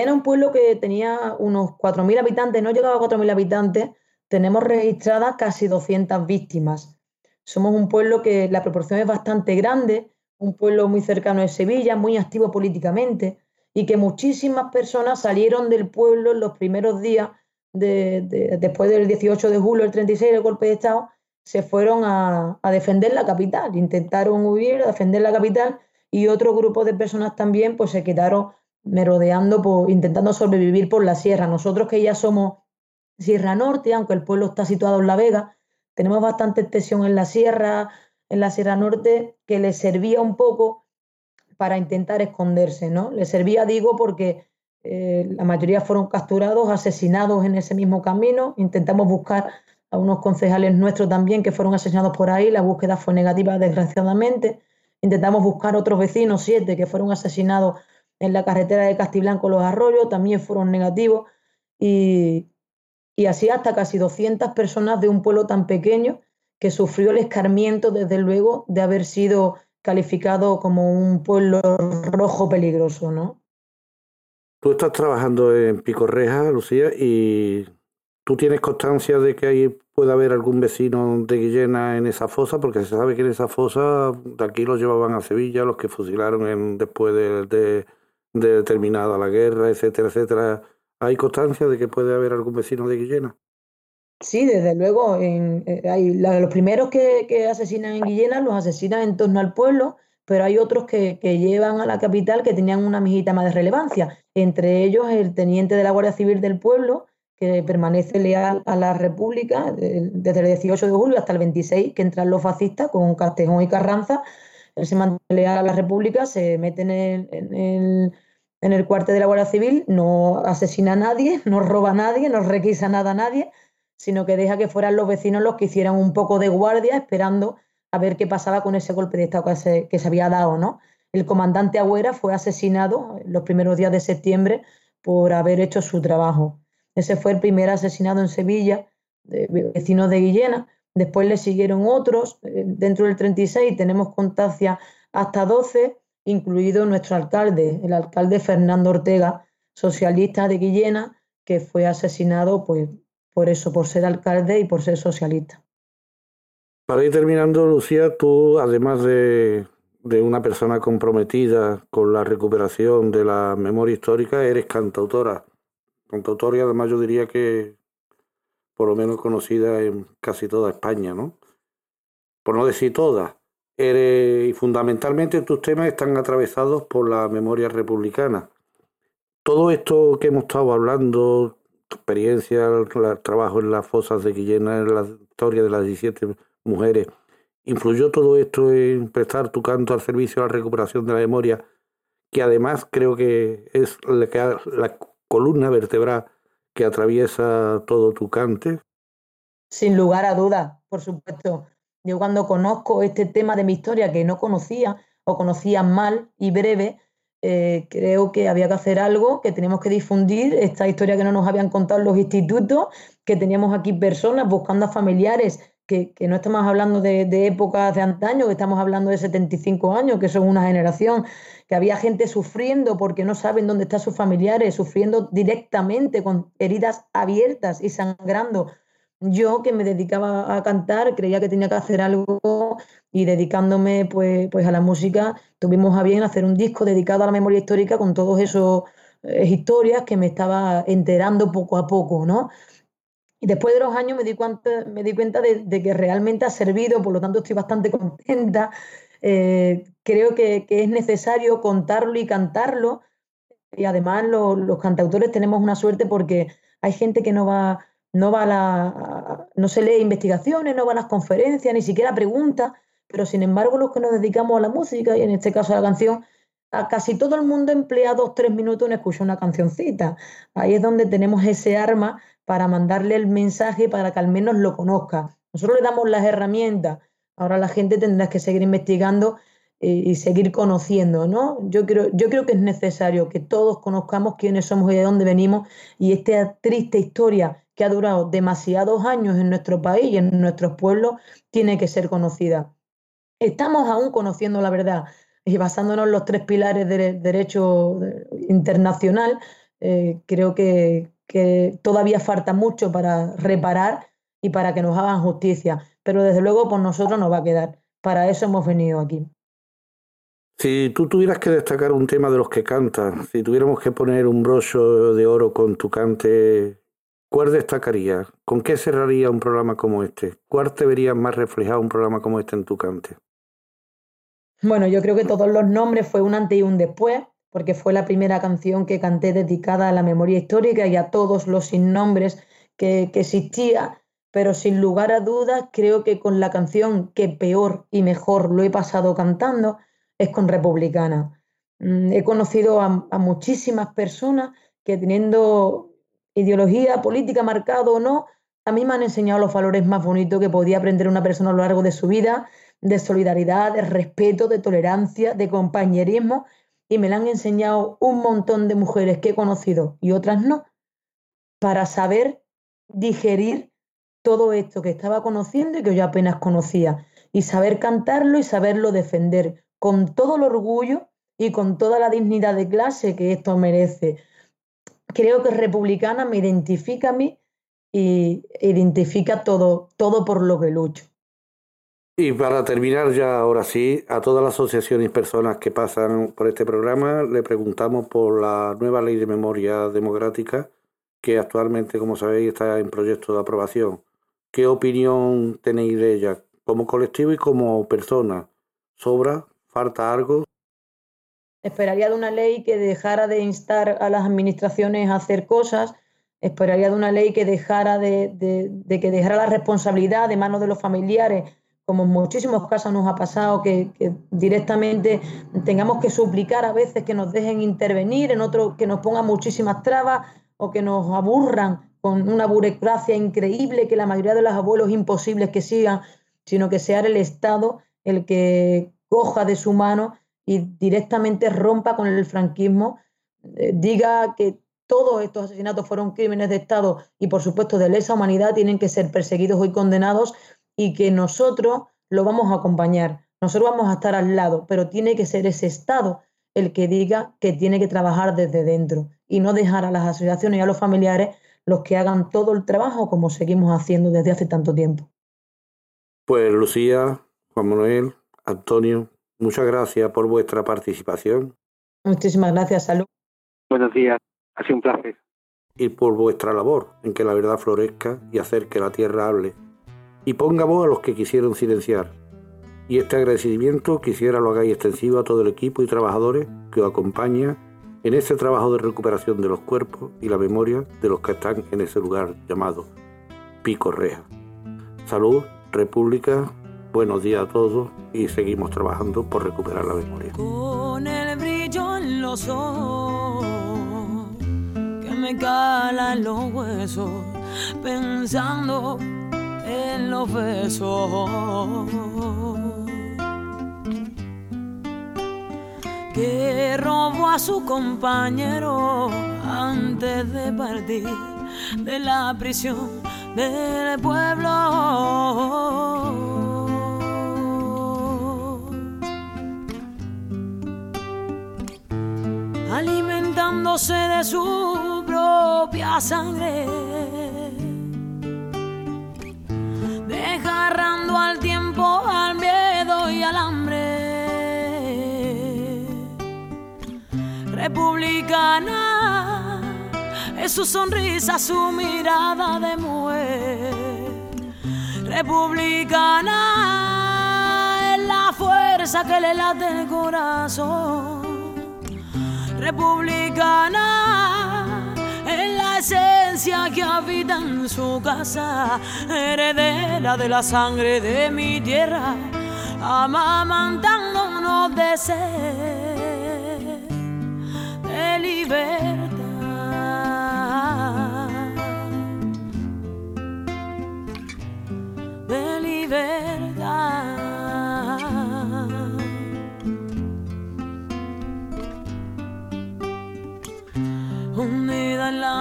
Era un pueblo que tenía unos 4.000 habitantes, no llegaba a 4.000 habitantes, tenemos registradas casi 200 víctimas. Somos un pueblo que la proporción es bastante grande, un pueblo muy cercano de Sevilla, muy activo políticamente, y que muchísimas personas salieron del pueblo en los primeros días después del 18 de julio, el 36, el golpe de Estado, se fueron a, defender la capital, intentaron huir, defender la capital y otro grupo de personas también pues se quedaron merodeando, por, intentando sobrevivir por la sierra. Nosotros que ya somos Sierra Norte, aunque el pueblo está situado en La Vega, tenemos bastante extensión en la sierra, en la Sierra Norte, que les servía un poco para intentar esconderse, ¿no? Les servía, digo, porque eh, la mayoría fueron capturados, asesinados en ese mismo camino. Intentamos buscar a unos concejales nuestros también que fueron asesinados por ahí, la búsqueda fue negativa desgraciadamente. Intentamos buscar otros vecinos, siete, que fueron asesinados en la carretera de Castiblanco Los Arroyos, también fueron negativos. Y, y así hasta casi 200 personas de un pueblo tan pequeño que sufrió el escarmiento, desde luego, de haber sido calificado como un pueblo rojo peligroso, ¿no? Tú estás trabajando en Picorreja, Lucía, y ¿Tú tienes constancia de que ahí puede haber algún vecino de Guillena en esa fosa? Porque se sabe que en esa fosa de aquí los llevaban a Sevilla, los que fusilaron en, después de, terminada la guerra, etcétera, etcétera. ¿Hay constancia de que puede haber algún vecino de Guillena? Sí, desde luego. En, eh, hay, los primeros que, asesinan en Guillena los asesinan en torno al pueblo, pero hay otros que, que, llevan a la capital que tenían una mijita más de relevancia. Entre ellos el teniente de la Guardia Civil del pueblo, que permanece leal a la República desde el 18 de julio hasta el 26, que entran los fascistas con Castejón y Carranza. Se mantiene leal a la República, se mete en el, cuartel de la Guardia Civil, no asesina a nadie, no roba a nadie, no requisa nada a nadie, sino que deja que fueran los vecinos los que hicieran un poco de guardia esperando a ver qué pasaba con ese golpe de Estado que se, que se había dado. ¿no? El comandante Agüera fue asesinado los primeros días de septiembre por haber hecho su trabajo. Ese fue el primer asesinado en Sevilla, de, vecinos de Guillena. Después le siguieron otros. Eh, dentro del 36 tenemos constancia hasta 12, incluido nuestro alcalde, el alcalde Fernando Ortega, socialista de Guillena, que fue asesinado pues, por eso, por ser alcalde y por ser socialista. Para ir terminando, Lucía, tú, además de, de una persona comprometida con la recuperación de la memoria histórica, eres cantautora cantautoria, además yo diría que por lo menos conocida en casi toda España, ¿no? Por no decir toda. y fundamentalmente tus temas están atravesados por la memoria republicana. Todo esto que hemos estado hablando, tu experiencia, el trabajo en las fosas de Guillena, en la historia de las 17 mujeres, ¿influyó todo esto en prestar tu canto al servicio de la recuperación de la memoria? Que además creo que es la, la columna vertebral que atraviesa todo tu cante? Sin lugar a dudas, por supuesto. Yo cuando conozco este tema de mi historia que no conocía o conocía mal y breve, eh, creo que había que hacer algo, que teníamos que difundir esta historia que no nos habían contado los institutos, que teníamos aquí personas buscando a familiares, que, no estamos hablando de, de, épocas de antaño, que estamos hablando de 75 años, que son una generación, que había gente sufriendo porque no saben dónde están sus familiares, sufriendo directamente con heridas abiertas y sangrando. Yo que me dedicaba a cantar, creía que tenía que hacer algo y dedicándome pues, pues a la música, tuvimos a bien hacer un disco dedicado a la memoria histórica con todas esas eh, historias que me estaba enterando poco a poco, ¿no? Y después de los años me di cuenta, me di cuenta de, que realmente ha servido, por lo tanto estoy bastante contenta. Eh, creo que, es necesario contarlo y cantarlo. Y además los cantautores tenemos una suerte porque hay gente que no va no va la, no se lee investigaciones, no va a las conferencias, ni siquiera pregunta, pero sin embargo los que nos dedicamos a la música, y en este caso a la canción, a casi todo el mundo emplea dos, tres minutos en escuchar una cancioncita. Ahí es donde tenemos ese arma para mandarle el mensaje para que al menos lo conozca. Nosotros le damos las herramientas, ahora la gente tendrá que seguir investigando eh, y, seguir conociendo, ¿no? Yo creo, yo creo que es necesario que todos conozcamos quiénes somos y de dónde venimos y esta triste historia que ha durado demasiados años en nuestro país y en nuestros pueblos, tiene que ser conocida. Estamos aún conociendo la verdad y basándonos en los tres pilares del derecho internacional, eh, creo que, todavía falta mucho para reparar y para que nos hagan justicia, pero desde luego por nosotros nos va a quedar. Para eso hemos venido aquí. Si tú tuvieras que destacar un tema de los que cantas, si tuviéramos que poner un brocho de oro con tu cante ¿Cuál destacaría? ¿Con qué cerraría un programa como este? ¿Cuál te verías más reflejado un programa como este en tu cante? Bueno, yo creo que todos los nombres fue un antes y un después, porque fue la primera canción que canté dedicada a la memoria histórica y a todos los sin nombres que, que existía, pero sin lugar a dudas creo que con la canción que peor y mejor lo he pasado cantando es con Republicana. Mm, he conocido a, a muchísimas personas que teniendo ideología política marcado o no, a mí me han enseñado los valores más bonitos que podía aprender una persona a lo largo de su vida, de solidaridad, de respeto, de tolerancia, de compañerismo, y me lo han enseñado un montón de mujeres que he conocido y otras no, para saber digerir todo esto que estaba conociendo y que yo apenas conocía, y saber cantarlo y saberlo defender con todo el orgullo y con toda la dignidad de clase que esto merece, creo que republicana me identifica a mí y identifica todo, todo por lo que lucho. Y para terminar ya ahora sí, a todas las asociaciones y personas que pasan por este programa, le preguntamos por la nueva ley de memoria democrática que actualmente, como sabéis, está en proyecto de aprobación. ¿Qué opinión tenéis de ella como colectivo y como persona? ¿Sobra? ¿Falta algo? esperaría de una ley que dejara de instar a las administraciones a hacer cosas, esperaría de una ley que dejara de, que dejara la responsabilidad de manos de los familiares, como en muchísimos casos nos ha pasado, que, directamente tengamos que suplicar a veces que nos dejen intervenir, en otros que nos pongan muchísimas trabas o que nos aburran con una burocracia increíble que la mayoría de los abuelos imposibles que sigan, sino que sea el Estado el que coja de su mano y directamente rompa con el franquismo, eh, diga que todos estos asesinatos fueron crímenes de Estado y por supuesto de lesa humanidad, tienen que ser perseguidos y condenados y que nosotros lo vamos a acompañar. Nosotros vamos a estar al lado, pero tiene que ser ese Estado el que diga que tiene que trabajar desde dentro y no dejar a las asociaciones y a los familiares los que hagan todo el trabajo como seguimos haciendo desde hace tanto tiempo. Pues Lucía, Juan Manuel, Antonio, Muchas gracias por vuestra participación. Muchísimas gracias, Salud. Buenos días, ha sido un placer. Y por vuestra labor en que la verdad florezca y hacer que la tierra hable. Y ponga voz a los que quisieron silenciar. Y este agradecimiento quisiera lo hagáis extensivo a todo el equipo y trabajadores que os acompaña en ese trabajo de recuperación de los cuerpos y la memoria de los que están en ese lugar llamado Pico Reja. Salud, República, Buenos días a todos y seguimos trabajando por recuperar la memoria. Con el brillo en los ojos que me calan los huesos pensando en los besos que robo a su compañero antes de partir de la prisión del pueblo. alimentándose de su propia sangre, desgarrando al tiempo, al miedo y al hambre. Republicana es su sonrisa, su mirada de mujer. Republicana es la fuerza que le late el corazón republicana esencia que habita en su casa, heredera de la sangre de mi tierra, amamantándonos de sed de libertad. De libertad.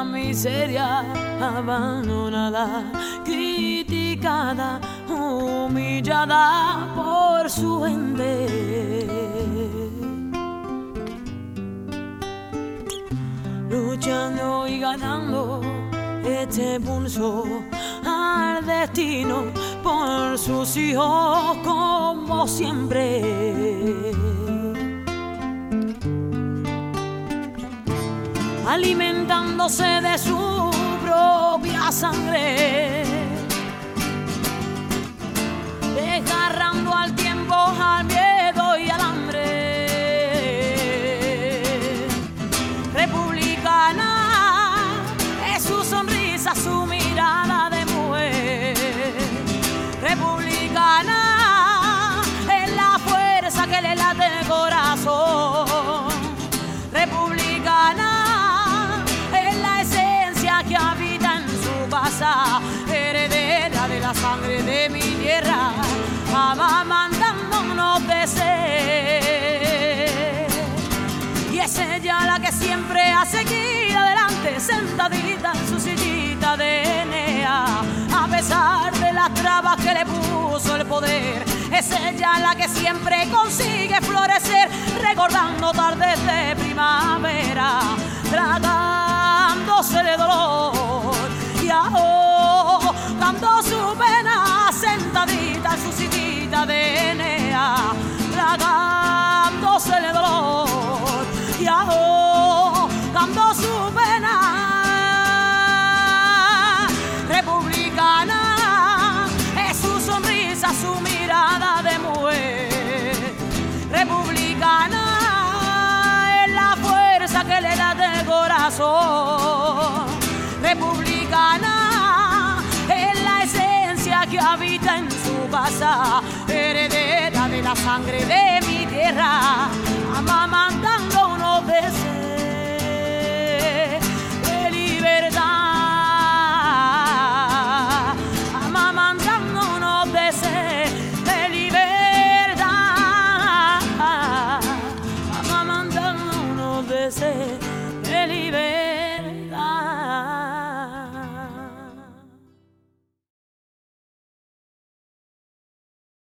Miseria, abandonada, criticada, humillada por su gente. Luchando y ganando este pulso al destino por sus hijos como siempre. Alimentándose de su propia sangre, de mi tierra, amamantándonos de sed. Y es ella la que siempre ha seguido adelante, sentadita en su sillita de Enea, a pesar de las trabas que le puso el poder. Es ella la que siempre consigue florecer, recordando tardes de primavera, tratándose de dolor y ahogando su pena, sentadita en su sillita de Enea, tragándose de dolor y ahogando su pena. Republicana es su sonrisa, su mirada de mujer. Republicana es la fuerza que le da del corazón. Republicana habita en su casa, heredera de la sangre de mi tierra, amamantándonos unos ser, de libertad.